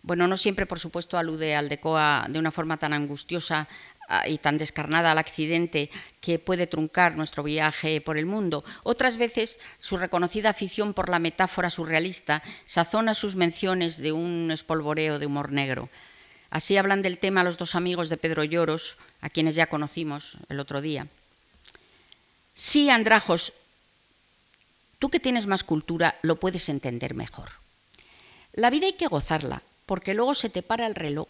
Bueno, no siempre, por supuesto, alude al Decoa de una forma tan angustiosa ah, y tan descarnada al accidente que puede truncar nuestro viaje por el mundo. Otras veces su reconocida afición por la metáfora surrealista sazona sus menciones de un espolvoreo de humor negro. Así hablan del tema los dos amigos de Pedro Lloros, a quienes ya conocimos el otro día. Sí, Andrajos, tú que tienes más cultura lo puedes entender mejor. La vida hay que gozarla, porque luego se te para el reloj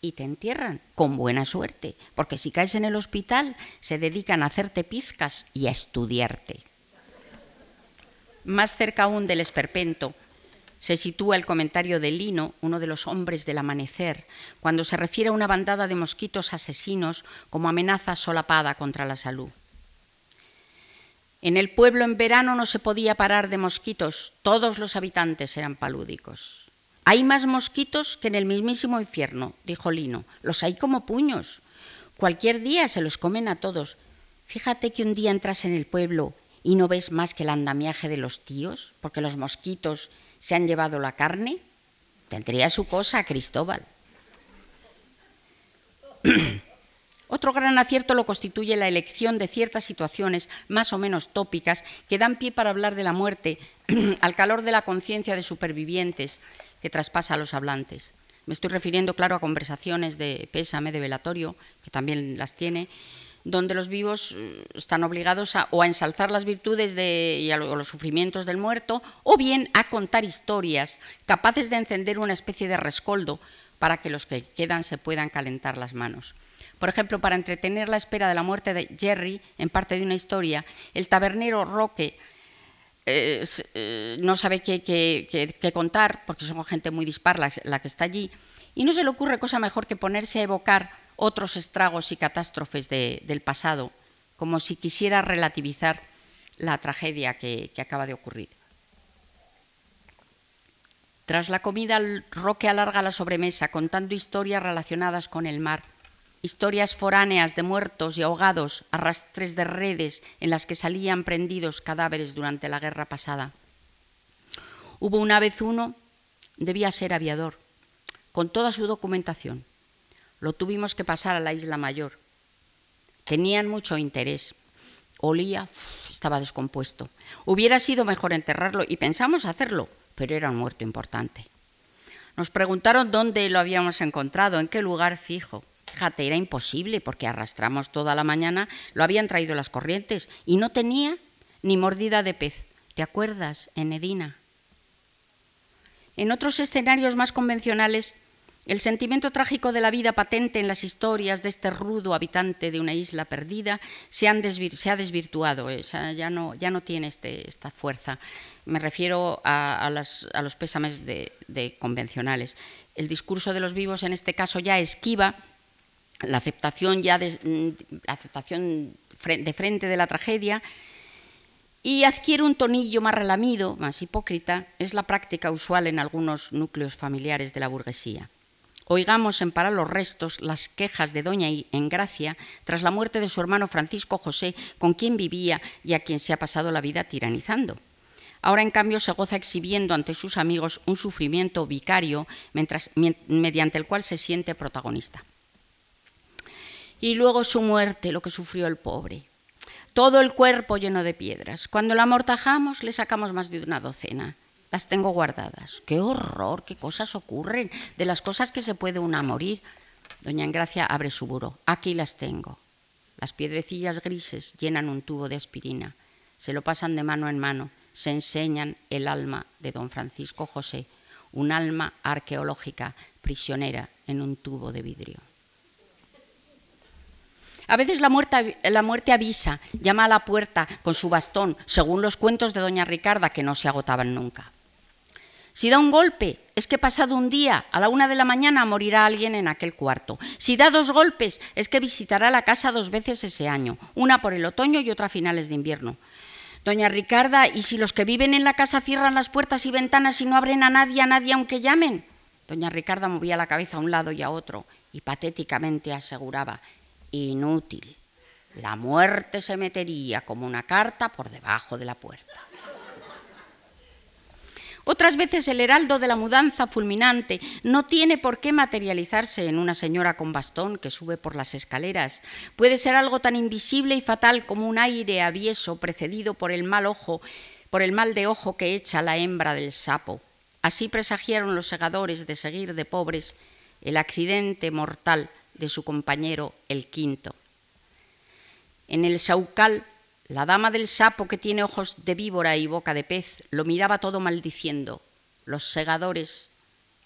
y te entierran, con buena suerte, porque si caes en el hospital se dedican a hacerte pizcas y a estudiarte. Más cerca aún del esperpento, se sitúa el comentario de Lino, uno de los hombres del amanecer, cuando se refiere a una bandada de mosquitos asesinos como amenaza solapada contra la salud. En el pueblo en verano no se podía parar de mosquitos, todos los habitantes eran palúdicos. Hay más mosquitos que en el mismísimo infierno, dijo Lino, los hay como puños. Cualquier día se los comen a todos. Fíjate que un día entras en el pueblo y no ves más que el andamiaje de los tíos, porque los mosquitos se han llevado la carne, tendría su cosa Cristóbal. [CLEARS THROAT] Otro gran acierto lo constituye la elección de ciertas situaciones más o menos tópicas que dan pie para hablar de la muerte [CLEARS THROAT] al calor de la conciencia de supervivientes que traspasa a los hablantes. Me estoy refiriendo, claro, a conversaciones de pésame, de velatorio, que también las tiene, donde los vivos eh, están obligados a, o a ensalzar las virtudes de, y los sufrimientos del muerto, o bien a contar historias capaces de encender una especie de rescoldo para que los que quedan se puedan calentar las manos. Por ejemplo, para entretener la espera de la muerte de Jerry, en parte de una historia, el tabernero Roque eh, eh, no sabe qué, contar, porque son gente muy dispar la que está allí, y no se le ocurre cosa mejor que ponerse a evocar otros estragos y catástrofes del pasado, como si quisiera relativizar la tragedia que, acaba de ocurrir. Tras la comida, Roque alarga la sobremesa contando historias relacionadas con el mar, historias foráneas de muertos y ahogados, arrastres de redes en las que salían prendidos cadáveres durante la guerra pasada. Hubo una vez uno, debía ser aviador, con toda su documentación, lo tuvimos que pasar a la isla mayor. Tenían mucho interés. Olía, estaba descompuesto. Hubiera sido mejor enterrarlo y pensamos hacerlo, pero era un muerto importante. Nos preguntaron dónde lo habíamos encontrado, en qué lugar fijo. Fíjate, era imposible porque arrastramos toda la mañana, lo habían traído las corrientes y no tenía ni mordida de pez. ¿Te acuerdas, en Edina? En otros escenarios más convencionales el sentimiento trágico de la vida patente en las historias de este rudo habitante de una isla perdida se, ha desvirtuado, eh, ya, no, tiene este, esta fuerza. Me refiero a, los pésames de, convencionales. El discurso de los vivos en este caso ya esquiva la aceptación ya de, mm, aceptación de frente de la tragedia y adquiere un tonillo más relamido, más hipócrita, es la práctica usual en algunos núcleos familiares de la burguesía. Oigamos en Para los Restos las quejas de doña Engracia tras la muerte de su hermano Francisco José, con quien vivía y a quien se ha pasado la vida tiranizando. Ahora, en cambio, se goza exhibiendo ante sus amigos un sufrimiento vicario mediante el cual se siente protagonista. Y luego su muerte, lo que sufrió el pobre. Todo el cuerpo lleno de piedras. Cuando la amortajamos, le sacamos más de una docena las tengo guardadas. ¡Qué horror! ¡Qué cosas ocurren! De las cosas que se puede una morir. Doña Engracia abre su buro. Aquí las tengo. Las piedrecillas grises llenan un tubo de aspirina. Se lo pasan de mano en mano. Se enseñan el alma de don Francisco José, un alma arqueológica prisionera en un tubo de vidrio. A veces la muerte, la muerte, avisa, llama a la puerta con su bastón, según los cuentos de doña Ricarda, que no se agotaban nunca. Si da un golpe, es que pasado un día, a la una de la mañana, morirá alguien en aquel cuarto. Si da dos golpes, es que visitará la casa dos veces ese año, una por el otoño y otra a finales de invierno. Doña Ricarda, ¿y si los que viven en la casa cierran las puertas y ventanas y no abren a nadie, a nadie aunque llamen? Doña Ricarda movía la cabeza a un lado y a otro y patéticamente aseguraba, inútil, la muerte se metería como una carta por debajo de la puerta. Otras veces el heraldo de la mudanza fulminante no tiene por qué materializarse en una señora con bastón que sube por las escaleras. Puede ser algo tan invisible y fatal como un aire avieso precedido por el mal ojo, por el mal de ojo que echa la hembra del sapo. Así presagiaron los segadores de seguir de pobres el accidente mortal de su compañero el quinto. En el saucal la dama del sapo que tiene ojos de víbora y boca de pez lo miraba todo maldiciendo. Los segadores,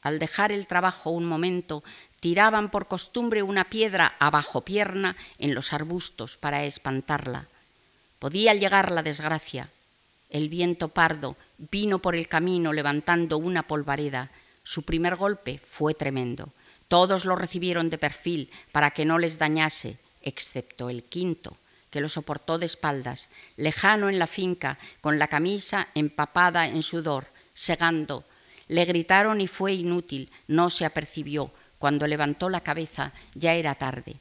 al dejar el trabajo un momento, tiraban por costumbre una piedra abajo pierna en los arbustos para espantarla. Podía llegar la desgracia. el viento pardo vino por el camino levantando una polvareda. Su primer golpe fue tremendo. Todos lo recibieron de perfil para que no les dañase, excepto el quinto, que lo soportó de espaldas, lejano en la finca, con la camisa empapada en sudor, segando. Le gritaron y fue inútil, no se apercibió. Cuando levantó la cabeza ya era tarde.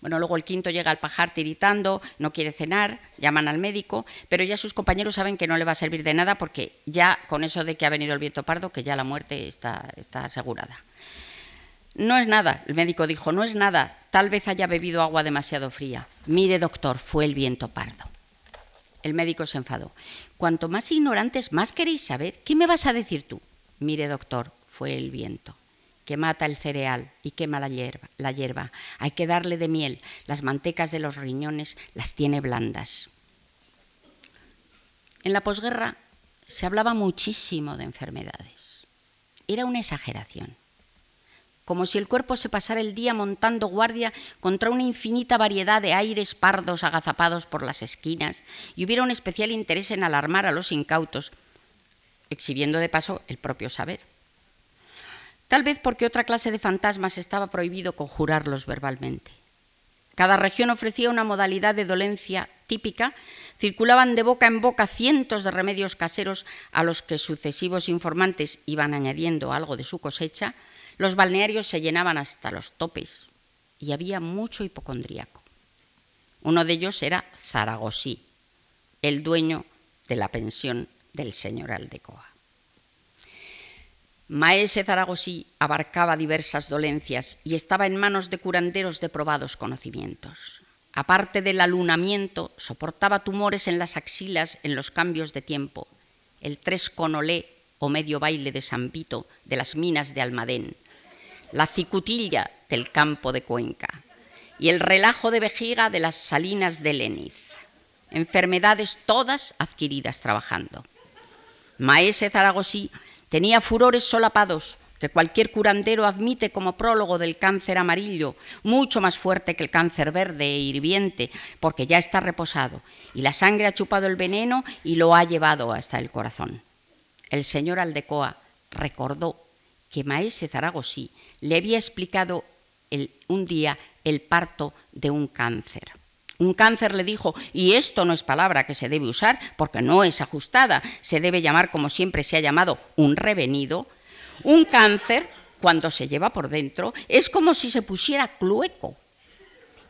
Bueno, luego el quinto llega al pajar tiritando, no quiere cenar, llaman al médico, pero ya sus compañeros saben que no le va a servir de nada porque ya con eso de que ha venido el viento pardo, que ya la muerte está, está asegurada. No es nada, el médico dijo, no es nada, tal vez haya bebido agua demasiado fría. Mire, doctor, fue el viento pardo. El médico se enfadó. Cuanto más ignorantes, más queréis saber. ¿Qué me vas a decir tú? Mire, doctor, fue el viento que mata el cereal y quema la hierba, la hierba. Hay que darle de miel. Las mantecas de los riñones las tiene blandas. En la posguerra se hablaba muchísimo de enfermedades. Era una exageración. Como si el cuerpo se pasara el día montando guardia contra una infinita variedad de aires pardos agazapados por las esquinas y hubiera un especial interés en alarmar a los incautos, exhibiendo de paso el propio saber. Tal vez porque otra clase de fantasmas estaba prohibido conjurarlos verbalmente. Cada región ofrecía una modalidad de dolencia típica, circulaban de boca en boca cientos de remedios caseros a los que sucesivos informantes iban añadiendo algo de su cosecha, los balnearios se llenaban hasta los topes y había mucho hipocondríaco. Uno de ellos era Zaragosí, el dueño de la pensión del señor Aldecoa. Maese Zaragosí abarcaba diversas dolencias y estaba en manos de curanderos de probados conocimientos. Aparte del alunamiento, soportaba tumores en las axilas en los cambios de tiempo, el tres conolé o medio baile de San Vito de las minas de Almadén, la cicutilla del campo de Cuenca y el relajo de vejiga de las salinas de Leniz. Enfermedades todas adquiridas trabajando. Maese Zaragosí Tenía furores solapados que cualquier curandero admite como prólogo del cáncer amarillo, mucho más fuerte que el cáncer verde e hirviente, porque ya está reposado, y la sangre ha chupado el veneno y lo ha llevado hasta el corazón. El señor Aldecoa recordó que Maese Zaragosí le había explicado un día el parto de un cáncer. Un cáncer le dijo, y esto no es palabra que se debe usar porque no es ajustada, se debe llamar como siempre se ha llamado un revenido. Un cáncer, cuando se lleva por dentro, es como si se pusiera clueco.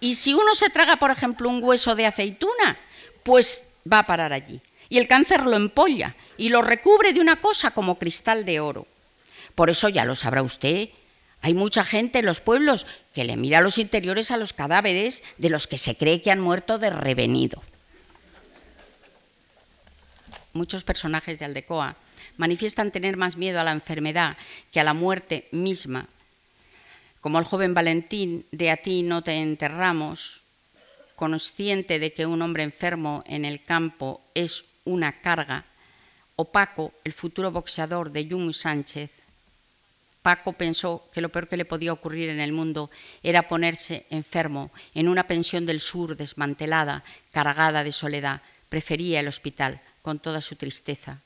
Y si uno se traga, por ejemplo, un hueso de aceituna, pues va a parar allí. Y el cáncer lo empolla y lo recubre de una cosa como cristal de oro. Por eso ya lo sabrá usted, hay mucha gente en los pueblos que le mira los interiores a los cadáveres de los que se cree que han muerto de revenido. Muchos personajes de Aldecoa manifiestan tener más miedo a la enfermedad que a la muerte misma. Como el joven Valentín de A ti no te enterramos, consciente de que un hombre enfermo en el campo es una carga, o Paco, el futuro boxeador de Jung Sánchez, Paco pensó que lo peor que le podía ocurrir en el mundo era ponerse enfermo en una pensión del sur desmantelada, cargada de soledad. Prefería el hospital con toda su tristeza.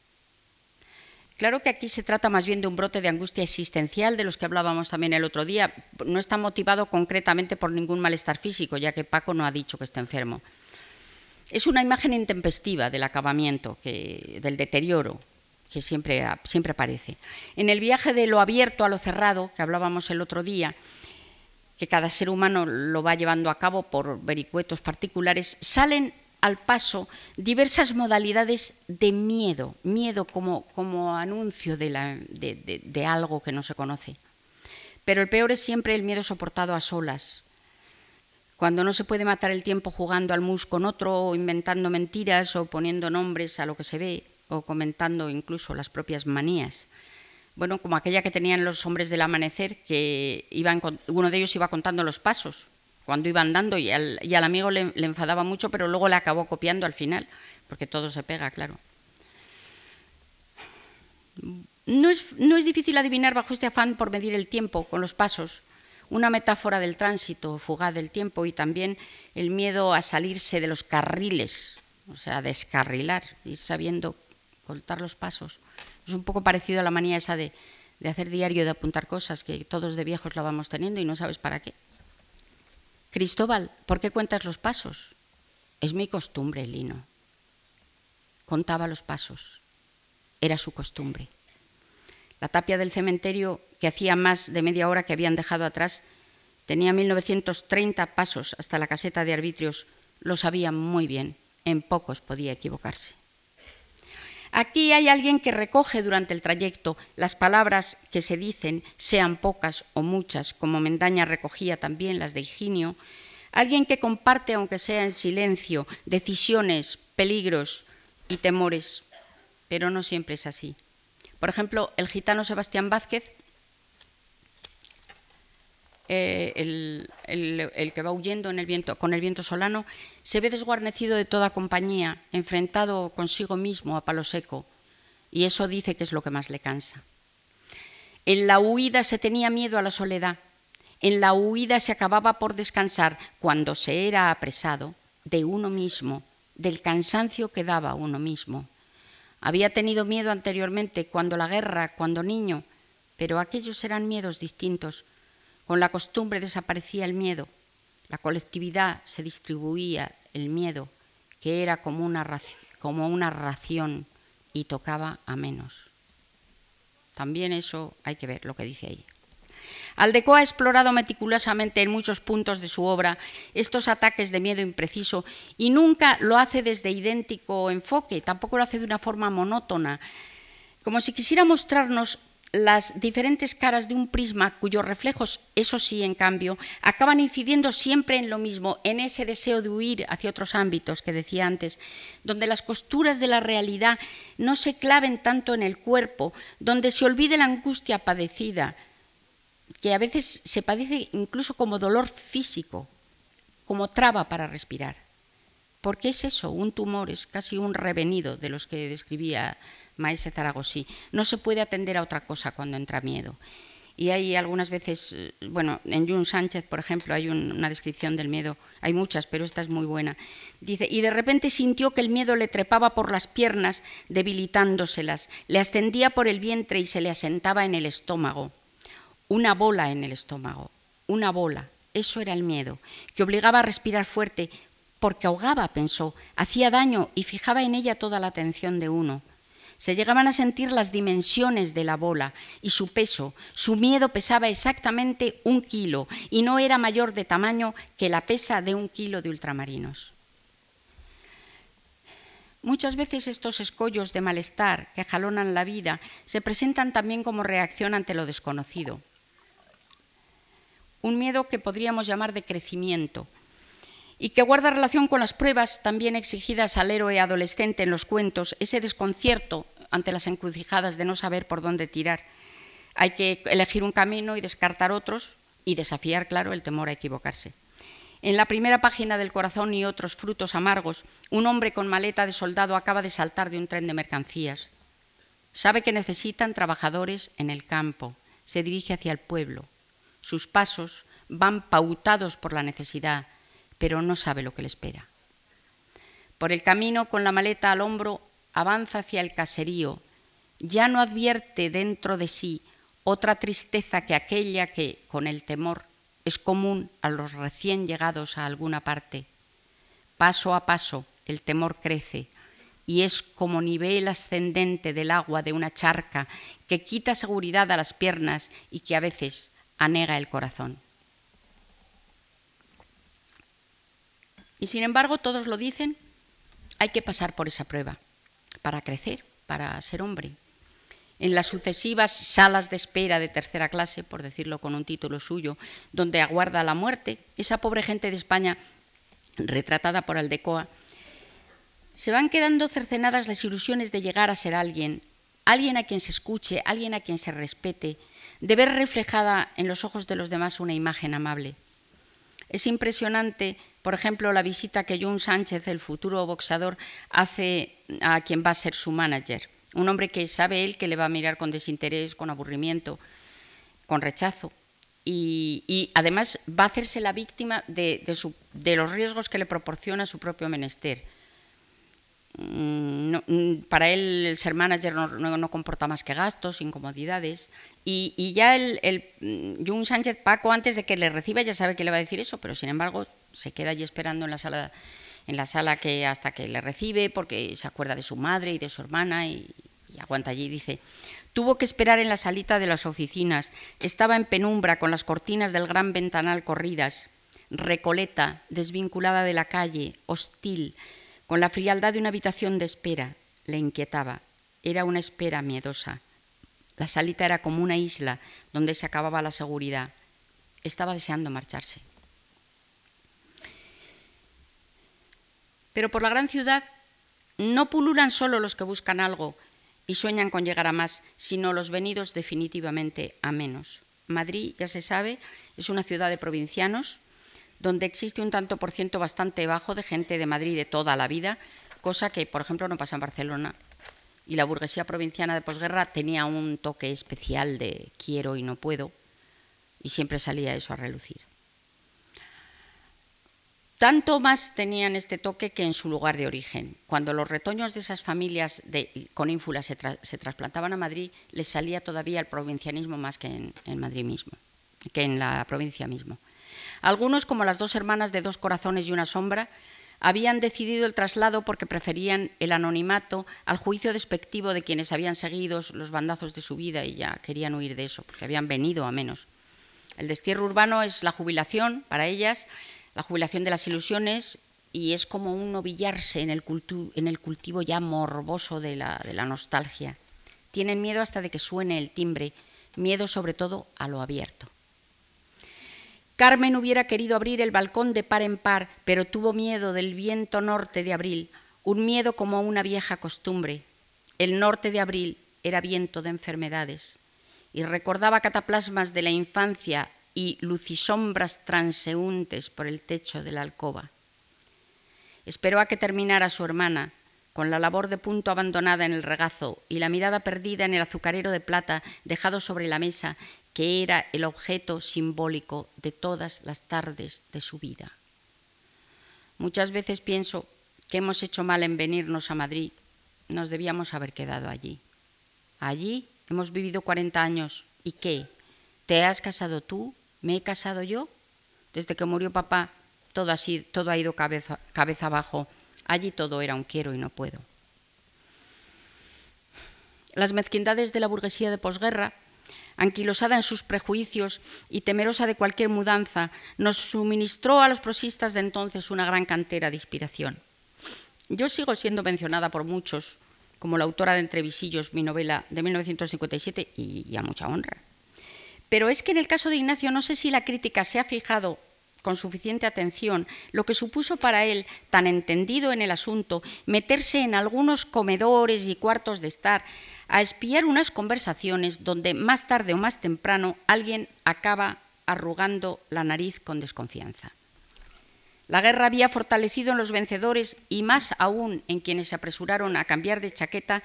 Claro que aquí se trata más bien de un brote de angustia existencial de los que hablábamos también el otro día. No está motivado concretamente por ningún malestar físico, ya que Paco no ha dicho que está enfermo. Es una imagen intempestiva del acabamiento, del deterioro, que siempre, siempre aparece. En el viaje de lo abierto a lo cerrado, que hablábamos el otro día, que cada ser humano lo va llevando a cabo por vericuetos particulares, salen al paso diversas modalidades de miedo, miedo como, como anuncio de, de algo que no se conoce. Pero el peor es siempre el miedo soportado a solas, cuando no se puede matar el tiempo jugando al mus con otro, o inventando mentiras o poniendo nombres a lo que se ve, o comentando incluso las propias manías. Bueno, como aquella que tenían los hombres del amanecer, que iban, uno de ellos iba contando los pasos cuando iba andando y al, amigo le, le, enfadaba mucho, pero luego le acabó copiando al final, porque todo se pega, claro. No es, no es difícil adivinar bajo este afán por medir el tiempo con los pasos una metáfora del tránsito fugaz del tiempo y también el miedo a salirse de los carriles o sea, descarrilar, ir sabiendo contar los pasos. Es un poco parecido a la manía esa de, de hacer diario, de apuntar cosas, que todos de viejos la vamos teniendo y no sabes para qué. Cristóbal, ¿por qué cuentas los pasos? Es mi costumbre, Lino. Contaba los pasos. Era su costumbre. La tapia del cementerio, que hacía más de media hora que habían dejado atrás, tenía 1930 pasos hasta la caseta de arbitrios. Lo sabía muy bien. En pocos podía equivocarse. Aquí hay alguien que recoge durante el trayecto las palabras que se dicen, sean pocas o muchas, como Mendaña recogía también las de Higinio, alguien que comparte, aunque sea en silencio, decisiones, peligros y temores, pero no siempre es así. Por ejemplo, el gitano Sebastián Vázquez eh, el, que va huyendo con el viento solano, se ve desguarnecido de toda compañía, enfrentado consigo mismo a palo seco, y eso dice que es lo que más le cansa. En la huida se tenía miedo a la soledad, en la huida se acababa por descansar cuando se era apresado de uno mismo, del cansancio que daba uno mismo. Había tenido miedo anteriormente, cuando la guerra, cuando niño, pero aquellos eran miedos distintos, con la costumbre desaparecía el miedo, la colectividad se distribuía el miedo, que era como una, como una ración y tocaba a menos. También eso hay que ver lo que dice ahí. Aldecoa ha explorado meticulosamente en muchos puntos de su obra estos ataques de miedo impreciso y nunca lo hace desde idéntico enfoque, tampoco lo hace de una forma monótona, como si quisiera mostrarnos las diferentes caras de un prisma cuyos reflejos, eso sí, en cambio, acaban incidiendo siempre en lo mismo, en ese deseo de huir hacia otros ámbitos que decía antes, donde las costuras de la realidad no se claven tanto en el cuerpo, donde se olvide la angustia padecida, que a veces se padece incluso como dolor físico, como traba para respirar. Porque es eso, un tumor, es casi un revenido de los que describía Maese Zaragosí. No se puede atender a otra cosa cuando entra miedo. Y hay algunas veces, eh, bueno, en Jun Sánchez, por ejemplo, hay una descripción del miedo, hay muchas, pero esta es muy buena. Dice, y de repente sintió que el miedo le trepaba por las piernas, debilitándoselas, le ascendía por el vientre y se le asentaba en el estómago. Una bola en el estómago, una bola, eso era el miedo, que obligaba a respirar fuerte, porque ahogaba, pensó, hacía daño y fijaba en ella toda la atención de uno. Se llegaban a sentir las dimensiones de la bola y su peso. Su miedo pesaba exactamente un kilo y no era mayor de tamaño que la pesa de un kilo de ultramarinos. Muchas veces estos escollos de malestar que jalonan la vida se presentan también como reacción ante lo desconocido. Un miedo que podríamos llamar de crecimiento, y que guarda relación con las pruebas también exigidas al héroe adolescente en los cuentos, ese desconcierto ante las encrucijadas de no saber por dónde tirar. Hay que elegir un camino y descartar otros y desafiar, claro, el temor a equivocarse. En la primera página del Corazón y otros frutos amargos, un hombre con maleta de soldado acaba de saltar de un tren de mercancías. Sabe que necesitan trabajadores en el campo. Se dirige hacia el pueblo. Sus pasos van pautados por la necesidad, pero no sabe lo que le espera. Por el camino, con la maleta al hombro, avanza hacia el caserío. Ya no advierte dentro de sí otra tristeza que aquella que, con el temor, es común a los recién llegados a alguna parte. Paso a paso, el temor crece y es como nivel ascendente del agua de una charca que quita seguridad a las piernas y que a veces anega el corazón. Y sin embargo, todos lo dicen, hay que pasar por esa prueba para crecer, para ser hombre. En las sucesivas salas de espera de tercera clase, por decirlo con un título suyo, donde aguarda la muerte, esa pobre gente de España, retratada por Aldecoa, se van quedando cercenadas las ilusiones de llegar a ser alguien, alguien a quien se escuche, alguien a quien se respete, de ver reflejada en los ojos de los demás una imagen amable. Es impresionante, por ejemplo, la visita que John Sánchez, el futuro boxeador, hace a quien va a ser su manager. Un hombre que sabe él que le va a mirar con desinterés, con aburrimiento, con rechazo. Y, además va a hacerse la víctima de, los riesgos que le proporciona su propio menester. mm, mm, para él el ser manager no, comporta más que gastos, incomodidades. Y, ya el, el Jung Sánchez Paco, antes de que le reciba, ya sabe que le va a decir eso, pero sin embargo se queda allí esperando en la sala, en la sala que hasta que le recibe, porque se acuerda de su madre y de su hermana y, aguanta allí dice, Tuvo que esperar en la salita de las oficinas. Estaba en penumbra con las cortinas del gran ventanal corridas, recoleta, desvinculada de la calle, hostil, con la frialdad de una habitación de espera. Le inquietaba. Era una espera miedosa. La salita era como una isla donde se acababa la seguridad. Estaba deseando marcharse. Pero por la gran ciudad no pululan solo los que buscan algo, y sueñan con llegar a más, sino los venidos definitivamente a menos. Madrid, ya se sabe, es una ciudad de provincianos, donde existe un tanto por ciento bastante bajo de gente de Madrid de toda la vida, cosa que, por ejemplo, no pasa en Barcelona. Y la burguesía provinciana de posguerra tenía un toque especial de quiero y no puedo, y siempre salía eso a relucir. Tanto más tenían este toque que en su lugar de origen. Cuando los retoños de esas familias con ínfulas se, trasplantaban a Madrid, les salía todavía el provincianismo más que en, en, Madrid mismo, que en la provincia mismo. Algunos, como las dos hermanas de dos corazones y una sombra, habían decidido el traslado porque preferían el anonimato al juicio despectivo de quienes habían seguido los bandazos de su vida y ya querían huir de eso, porque habían venido a menos. El destierro urbano es la jubilación para ellas la jubilación de las ilusiones y es como un novillarse en el, en el cultivo ya morboso de la, de la nostalgia. Tienen miedo hasta de que suene el timbre, miedo sobre todo a lo abierto. Carmen hubiera querido abrir el balcón de par en par, pero tuvo miedo del viento norte de abril, un miedo como una vieja costumbre. El norte de abril era viento de enfermedades y recordaba cataplasmas de la infancia y lucisombras transeúntes por el techo de la alcoba. Esperó a que terminara su hermana, con la labor de punto abandonada en el regazo y la mirada perdida en el azucarero de plata dejado sobre la mesa, que era el objeto simbólico de todas las tardes de su vida. Muchas veces pienso que hemos hecho mal en venirnos a Madrid, nos debíamos haber quedado allí. Allí hemos vivido 40 años. ¿Y qué? ¿Te has casado tú? ¿Me he casado yo? Desde que murió papá, todo, así, todo ha ido cabeza, abajo. Allí todo era un quiero y no puedo. Las mezquindades de la burguesía de posguerra, anquilosada en sus prejuicios y temerosa de cualquier mudanza, nos suministró a los prosistas de entonces una gran cantera de inspiración. Yo sigo siendo mencionada por muchos como la autora de Entrevisillos, mi novela de 1957, y a mucha honra. Pero es que en el caso de Ignacio no sé si la crítica se ha fijado con suficiente atención lo que supuso para él, tan entendido en el asunto, meterse en algunos comedores y cuartos de estar a espiar unas conversaciones donde más tarde o más temprano alguien acaba arrugando la nariz con desconfianza. La guerra había fortalecido en los vencedores y más aún en quienes se apresuraron a cambiar de chaqueta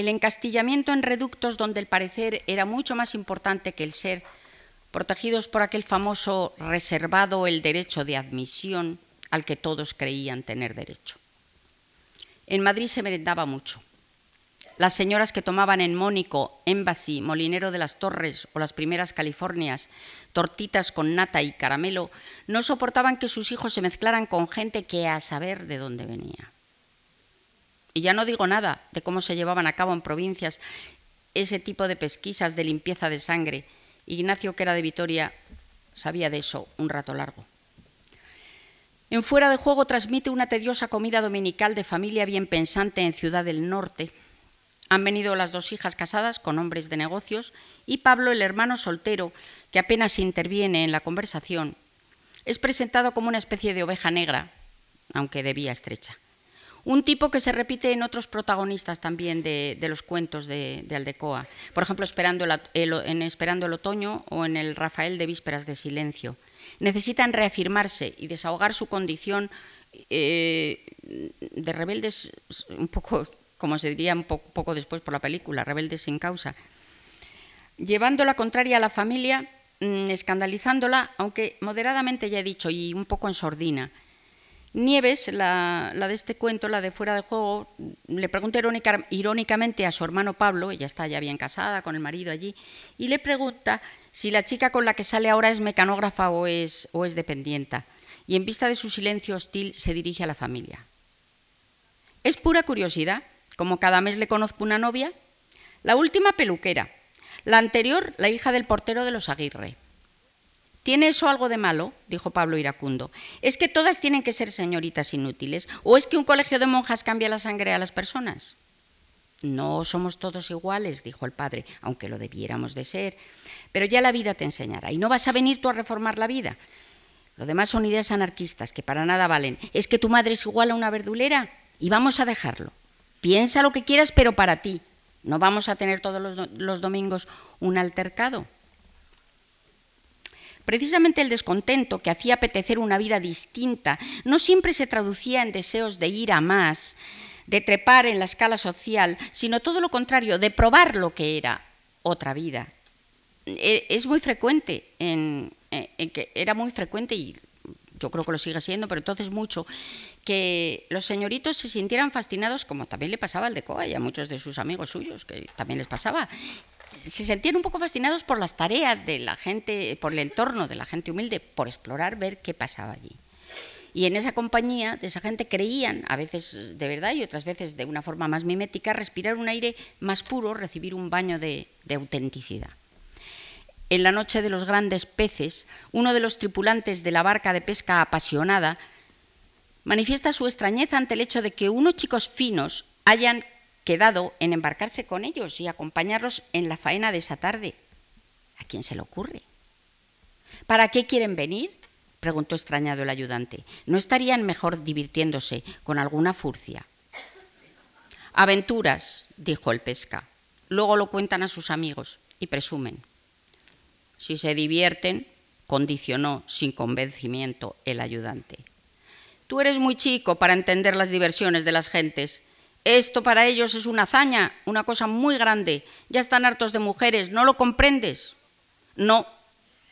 el encastillamiento en reductos donde el parecer era mucho más importante que el ser, protegidos por aquel famoso reservado el derecho de admisión al que todos creían tener derecho. En Madrid se merendaba mucho. Las señoras que tomaban en Mónico, Embassy, Molinero de las Torres o las primeras Californias, tortitas con nata y caramelo, no soportaban que sus hijos se mezclaran con gente que a saber de dónde venía. Y ya no digo nada de cómo se llevaban a cabo en provincias ese tipo de pesquisas de limpieza de sangre. Ignacio, que era de Vitoria, sabía de eso un rato largo. En Fuera de Juego transmite una tediosa comida dominical de familia bien pensante en Ciudad del Norte. Han venido las dos hijas casadas con hombres de negocios y Pablo, el hermano soltero, que apenas interviene en la conversación, es presentado como una especie de oveja negra, aunque de vía estrecha. Un tipo que se repite en otros protagonistas también de, los cuentos de, Aldecoa. Por ejemplo, esperando el, en Esperando el Otoño o en el Rafael de Vísperas de Silencio. Necesitan reafirmarse y desahogar su condición eh, de rebeldes, un poco, como se diría un poco, después por la película, rebeldes sin causa. Llevando la contraria a la familia, mm, escandalizándola, aunque moderadamente ya he dicho, y un poco en sordina Nieves, la, de este cuento, la de fuera de juego, le pregunta irónicamente a su hermano Pablo, ella está ya bien casada con el marido allí, y le pregunta si la chica con la que sale ahora es mecanógrafa o es, o es dependienta. Y en vista de su silencio hostil se dirige a la familia. Es pura curiosidad, como cada mes le conozco una novia. La última peluquera, la anterior la hija del portero de los Aguirre. ¿Tiene eso algo de malo? dijo Pablo iracundo. ¿Es que todas tienen que ser señoritas inútiles? ¿O es que un colegio de monjas cambia la sangre a las personas? No somos todos iguales, dijo el padre, aunque lo debiéramos de ser. Pero ya la vida te enseñará. Y no vas a venir tú a reformar la vida. Lo demás son ideas anarquistas que para nada valen. ¿Es que tu madre es igual a una verdulera? Y vamos a dejarlo. Piensa lo que quieras, pero para ti. No vamos a tener todos los, domingos un altercado. Precisamente el descontento que hacía apetecer una vida distinta no siempre se traducía en deseos de ir a más, de trepar en la escala social, sino todo lo contrario, de probar lo que era otra vida. E, es muy frecuente, en, que era muy frecuente y yo creo que lo sigue siendo, pero entonces mucho, que los señoritos se sintieran fascinados, como también le pasaba al de Coa y a muchos de sus amigos suyos, que también les pasaba, se sentían un poco fascinados por las tareas de la gente, por el entorno de la gente humilde, por explorar, ver qué pasaba allí. Y en esa compañía de esa gente creían, a veces de verdad y otras veces de una forma más mimética, respirar un aire más puro, recibir un baño de, autenticidad. En la noche de los grandes peces, uno de los tripulantes de la barca de pesca apasionada manifiesta su extrañeza ante el hecho de que unos chicos finos hayan quedado en embarcarse con ellos y acompañarlos en la faena de esa tarde. ¿A quién se le ocurre? ¿Para qué quieren venir? preguntó extrañado el ayudante. ¿No estarían mejor divirtiéndose con alguna furcia? Aventuras, dijo el pesca. Luego lo cuentan a sus amigos y presumen. Si se divierten, condicionó sin convencimiento el ayudante. Tú eres muy chico para entender las diversiones de las gentes esto para ellos es una hazaña, una cosa muy grande. Ya están hartos de mujeres, ¿no lo comprendes? No,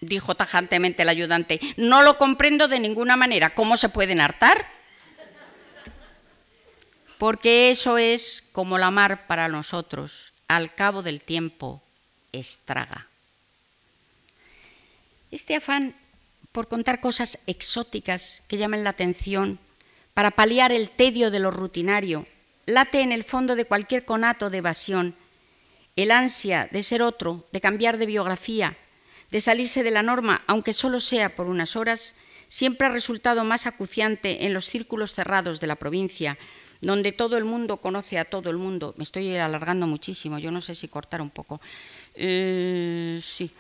dijo tajantemente el ayudante, no lo comprendo de ninguna manera. ¿Cómo se pueden hartar? Porque eso es como la mar para nosotros, al cabo del tiempo estraga. Este afán por contar cosas exóticas que llamen la atención, para paliar el tedio de lo rutinario, late en el fondo de cualquier conato de evasión, el ansia de ser otro, de cambiar de biografía, de salirse de la norma, aunque solo sea por unas horas, siempre ha resultado más acuciante en los círculos cerrados de la provincia, donde todo el mundo conoce a todo el mundo. Me estoy alargando muchísimo, yo no sé si cortar un poco. Eh, sí.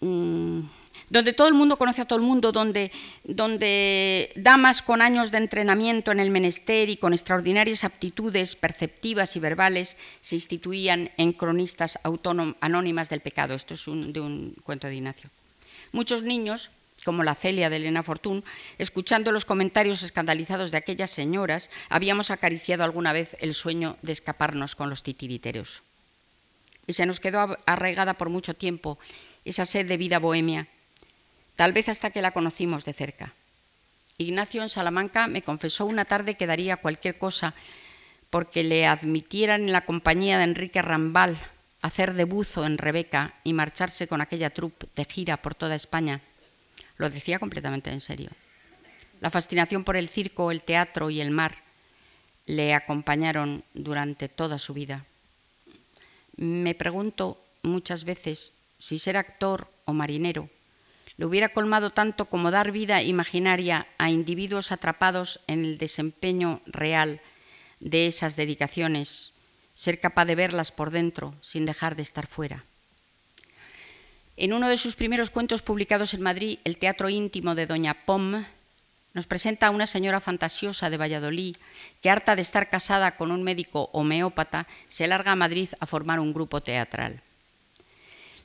Mm donde todo el mundo conoce a todo el mundo, donde, damas con años de entrenamiento en el menester y con extraordinarias aptitudes perceptivas y verbales se instituían en cronistas anónimas del pecado. Esto es de un cuento de Ignacio. Muchos niños, como la Celia de Elena Fortún, escuchando los comentarios escandalizados de aquellas señoras, habíamos acariciado alguna vez el sueño de escaparnos con los titiriteros. Y se nos quedó arraigada por mucho tiempo esa sed de vida bohemia tal vez hasta que la conocimos de cerca. Ignacio en Salamanca me confesó una tarde que daría cualquier cosa porque le admitieran en la compañía de Enrique Rambal hacer de buzo en Rebeca y marcharse con aquella troupe de gira por toda España. Lo decía completamente en serio. La fascinación por el circo, el teatro y el mar le acompañaron durante toda su vida. Me pregunto muchas veces si ser actor o marinero le hubiera colmado tanto como dar vida imaginaria a individuos atrapados en el desempeño real de esas dedicaciones, ser capaz de verlas por dentro sin dejar de estar fuera. En uno de sus primeros cuentos publicados en Madrid, El Teatro Íntimo de Doña Pom, nos presenta a una señora fantasiosa de Valladolid que, harta de estar casada con un médico homeópata, se larga a Madrid a formar un grupo teatral.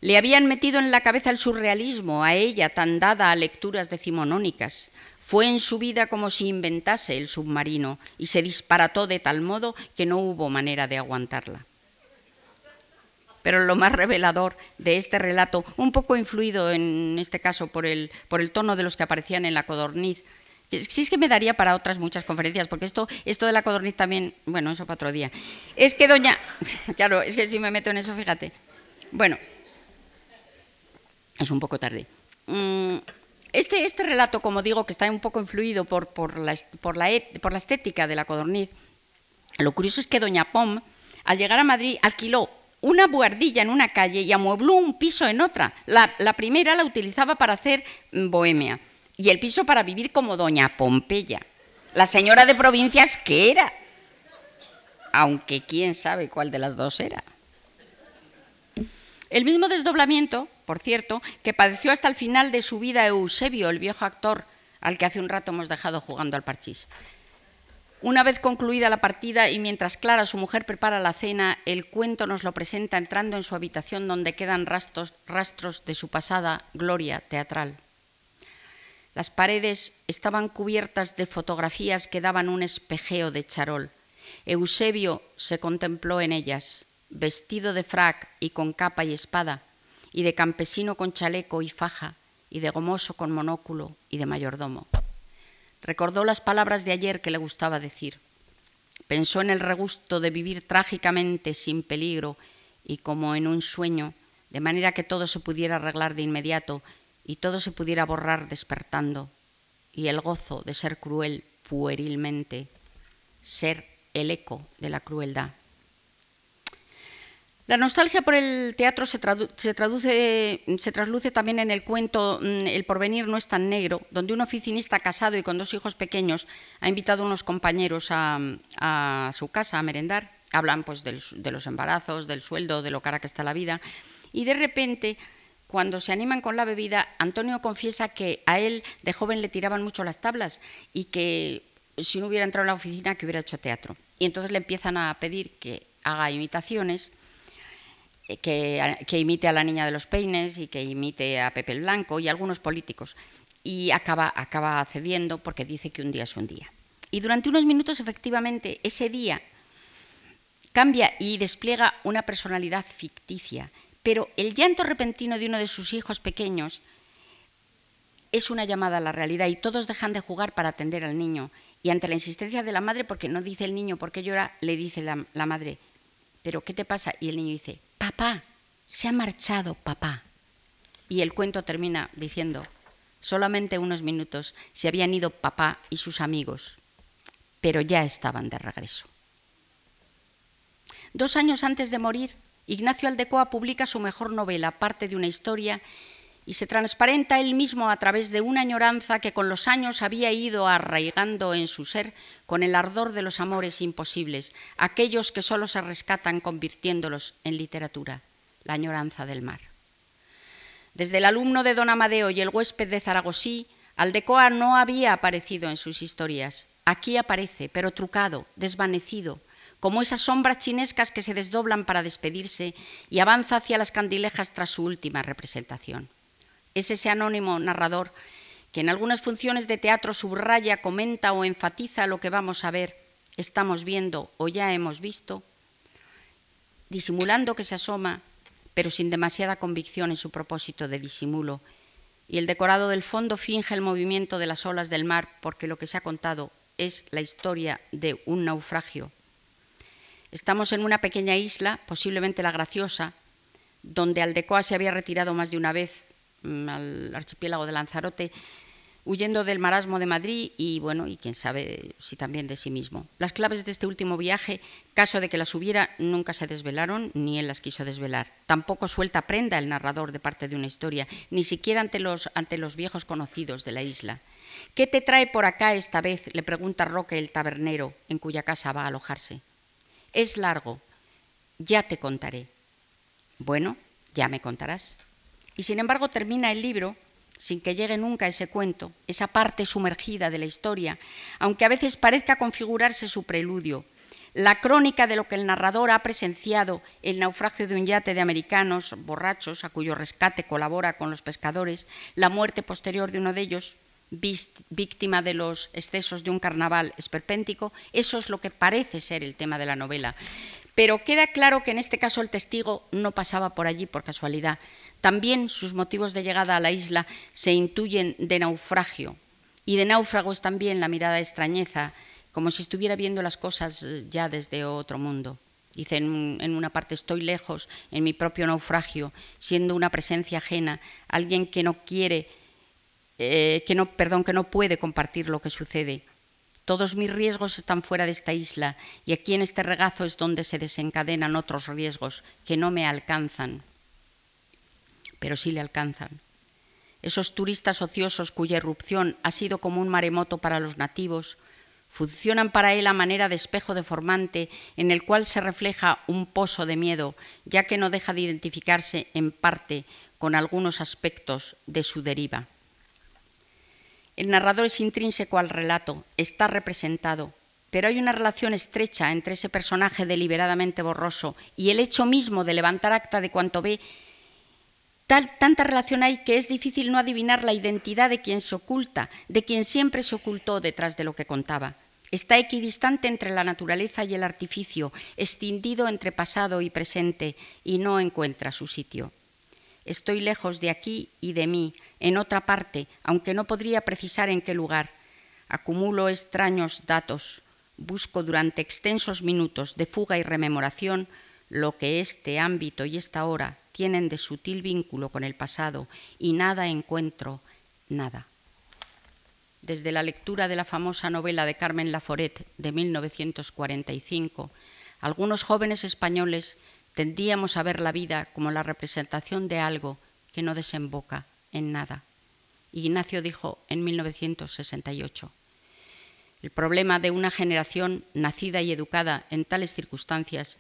Le habían metido en la cabeza el surrealismo, a ella tan dada a lecturas decimonónicas. Fue en su vida como si inventase el submarino y se disparató de tal modo que no hubo manera de aguantarla. pero lo más revelador de este relato, un poco influido en este caso por el, por el tono de los que aparecían en la codorniz, Sí es que me daría para otras muchas conferencias, porque esto, esto de la codorniz también, bueno, eso para otro día. Es que doña, [LAUGHS] claro, es que si me meto en eso, fíjate. Bueno, es un poco tarde. Mm, este, este relato, como digo, que está un poco influido por, por, la, la, por la estética de la codorniz, lo curioso es que doña Pom, al llegar a Madrid, alquiló una buhardilla en una calle y amuebló un piso en otra. La, la primera la utilizaba para hacer bohemia y el piso para vivir como doña Pompeya. La señora de provincias que era, aunque quién sabe cuál de las dos era. El mismo desdoblamiento, por cierto, que padeció hasta el final de su vida Eusebio, el viejo actor al que hace un rato hemos dejado jugando al parchís. Una vez concluida la partida y mientras Clara, su mujer, prepara la cena, el cuento nos lo presenta entrando en su habitación donde quedan rastros, rastros de su pasada gloria teatral. Las paredes estaban cubiertas de fotografías que daban un espejeo de charol. Eusebio se contempló en ellas, vestido de frac y con capa y espada, y de campesino con chaleco y faja, y de gomoso con monóculo y de mayordomo. Recordó las palabras de ayer que le gustaba decir. Pensó en el regusto de vivir trágicamente sin peligro y como en un sueño, de manera que todo se pudiera arreglar de inmediato y todo se pudiera borrar despertando, y el gozo de ser cruel puerilmente, ser el eco de la crueldad. La nostalgia por el teatro se, traduce, se trasluce también en el cuento mm, El porvenir no es tan negro, donde un oficinista casado y con dos hijos pequeños ha invitado a unos compañeros a, su casa a merendar. Hablan pues de los embarazos, del sueldo, de lo cara que está la vida. Y de repente cuando se animan con la bebida, Antonio confiesa que a él de joven le tiraban mucho las tablas y que si no hubiera entrado en la oficina que hubiera hecho teatro. Y entonces le empiezan a pedir que haga imitaciones, eh, que, imite a la niña de los peines y que imite a Pepe el Blanco y a algunos políticos. Y acaba, acaba cediendo porque dice que un día es un día. Y durante unos minutos, efectivamente, ese día cambia y despliega una personalidad ficticia pero el llanto repentino de uno de sus hijos pequeños es una llamada a la realidad y todos dejan de jugar para atender al niño. Y ante la insistencia de la madre, porque no dice el niño por qué llora, le dice la madre, ¿pero qué te pasa? Y el niño dice, papá, se ha marchado papá. Y el cuento termina diciendo, solamente unos minutos se habían ido papá y sus amigos, pero ya estaban de regreso. Dos años antes de morir, Ignacio Aldecoa publica su mejor novela, parte de una historia, y se transparenta él mismo a través de una añoranza que con los años había ido arraigando en su ser con el ardor de los amores imposibles, aquellos que solo se rescatan convirtiéndolos en literatura, la añoranza del mar. Desde el alumno de don Amadeo y el huésped de Zaragosí, Aldecoa no había aparecido en sus historias. Aquí aparece, pero trucado, desvanecido, como esas sombras chinescas que se desdoblan para despedirse y avanza hacia las candilejas tras su última representación. Es ese anónimo narrador que en algunas funciones de teatro subraya, comenta o enfatiza lo que vamos a ver, estamos viendo o ya hemos visto, disimulando que se asoma, pero sin demasiada convicción en su propósito de disimulo, y el decorado del fondo finge el movimiento de las olas del mar porque lo que se ha contado es la historia de un naufragio. Estamos en una pequeña isla, posiblemente la Graciosa, donde Aldecoa se había retirado más de una vez al archipiélago de Lanzarote, huyendo del marasmo de Madrid y, bueno, y quién sabe si también de sí mismo. Las claves de este último viaje, caso de que las hubiera, nunca se desvelaron, ni él las quiso desvelar. Tampoco suelta prenda el narrador de parte de una historia, ni siquiera ante los, ante los viejos conocidos de la isla. ¿Qué te trae por acá esta vez? le pregunta Roque el tabernero, en cuya casa va a alojarse. Es largo, ya te contaré. Bueno, ya me contarás. Y sin embargo termina el libro sin que llegue nunca ese cuento, esa parte sumergida de la historia, aunque a veces parezca configurarse su preludio, la crónica de lo que el narrador ha presenciado, el naufragio de un yate de americanos borrachos a cuyo rescate colabora con los pescadores, la muerte posterior de uno de ellos, víctima de los excesos de un carnaval esperpéntico, eso es lo que parece ser el tema de la novela. Pero queda claro que en este caso el testigo no pasaba por allí por casualidad. También sus motivos de llegada a la isla se intuyen de naufragio. Y de náufrago es también la mirada extrañeza, como si estuviera viendo las cosas eh, ya desde otro mundo. Dice en, una parte, estoy lejos, en mi propio naufragio, siendo una presencia ajena, alguien que no quiere, eh, que no, perdón, que no puede compartir lo que sucede. Todos mis riesgos están fuera de esta isla y aquí en este regazo es donde se desencadenan otros riesgos que no me alcanzan, pero sí le alcanzan. Esos turistas ociosos cuya irrupción ha sido como un maremoto para los nativos, funcionan para él a manera de espejo deformante en el cual se refleja un pozo de miedo, ya que no deja de identificarse en parte con algunos aspectos de su deriva. El narrador es intrínseco al relato, está representado, pero hay una relación estrecha entre ese personaje deliberadamente borroso y el hecho mismo de levantar acta de cuanto ve. Tanta relación hay que es difícil no adivinar la identidad de quien se oculta, de quien siempre se ocultó detrás de lo que contaba. Está equidistante entre la naturaleza y el artificio, escindido entre pasado y presente, y no encuentra su sitio. Estoy lejos de aquí y de mí, en otra parte, aunque no podría precisar en qué lugar. Acumulo extraños datos, busco durante extensos minutos de fuga y rememoración lo que este ámbito y esta hora tienen de sutil vínculo con el pasado, y nada encuentro, nada desde la lectura de la famosa novela de Carmen Laforet de 1945, algunos jóvenes españoles tendíamos a ver la vida como la representación de algo que no desemboca en nada. Ignacio dijo en 1968, el problema de una generación nacida y educada en tales circunstancias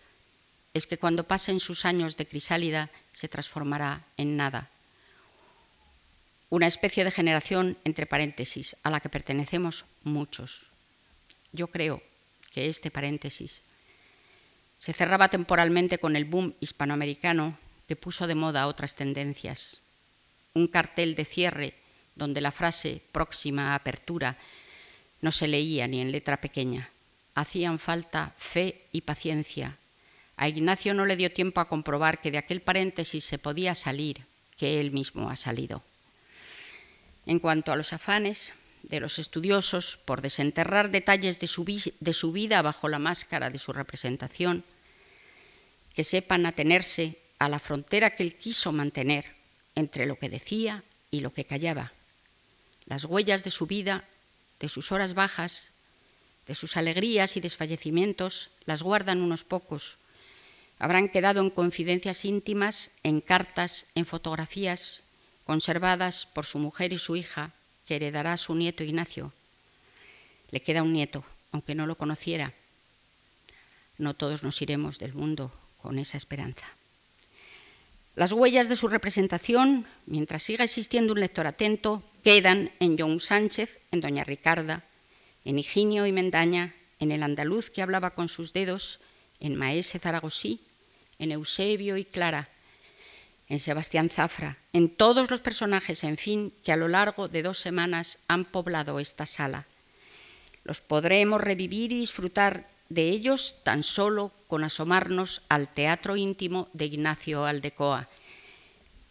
es que cuando pasen sus años de crisálida se transformará en nada una especie de generación, entre paréntesis, a la que pertenecemos muchos. Yo creo que este paréntesis se cerraba temporalmente con el boom hispanoamericano que puso de moda otras tendencias. Un cartel de cierre donde la frase próxima a apertura no se leía ni en letra pequeña. Hacían falta fe y paciencia. A Ignacio no le dio tiempo a comprobar que de aquel paréntesis se podía salir, que él mismo ha salido. En cuanto a los afanes de los estudiosos por desenterrar detalles de su, de su vida bajo la máscara de su representación, que sepan atenerse a la frontera que él quiso mantener entre lo que decía y lo que callaba. Las huellas de su vida, de sus horas bajas, de sus alegrías y desfallecimientos, las guardan unos pocos. Habrán quedado en confidencias íntimas, en cartas, en fotografías, conservadas por su mujer y su hija, que heredará a su nieto Ignacio. Le queda un nieto, aunque no lo conociera. No todos nos iremos del mundo con esa esperanza. Las huellas de su representación, mientras siga existiendo un lector atento, quedan en John Sánchez, en Doña Ricarda, en Higinio y Mendaña, en el andaluz que hablaba con sus dedos, en Maese Zaragosí, en Eusebio y Clara, en Sebastián Zafra, en todos los personajes, en fin, que a lo largo de dos semanas han poblado esta sala. Los podremos revivir y disfrutar de ellos tan solo con asomarnos al teatro íntimo de Ignacio Aldecoa.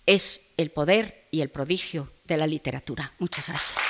Es el poder y el prodigio de la literatura. Muchas gracias.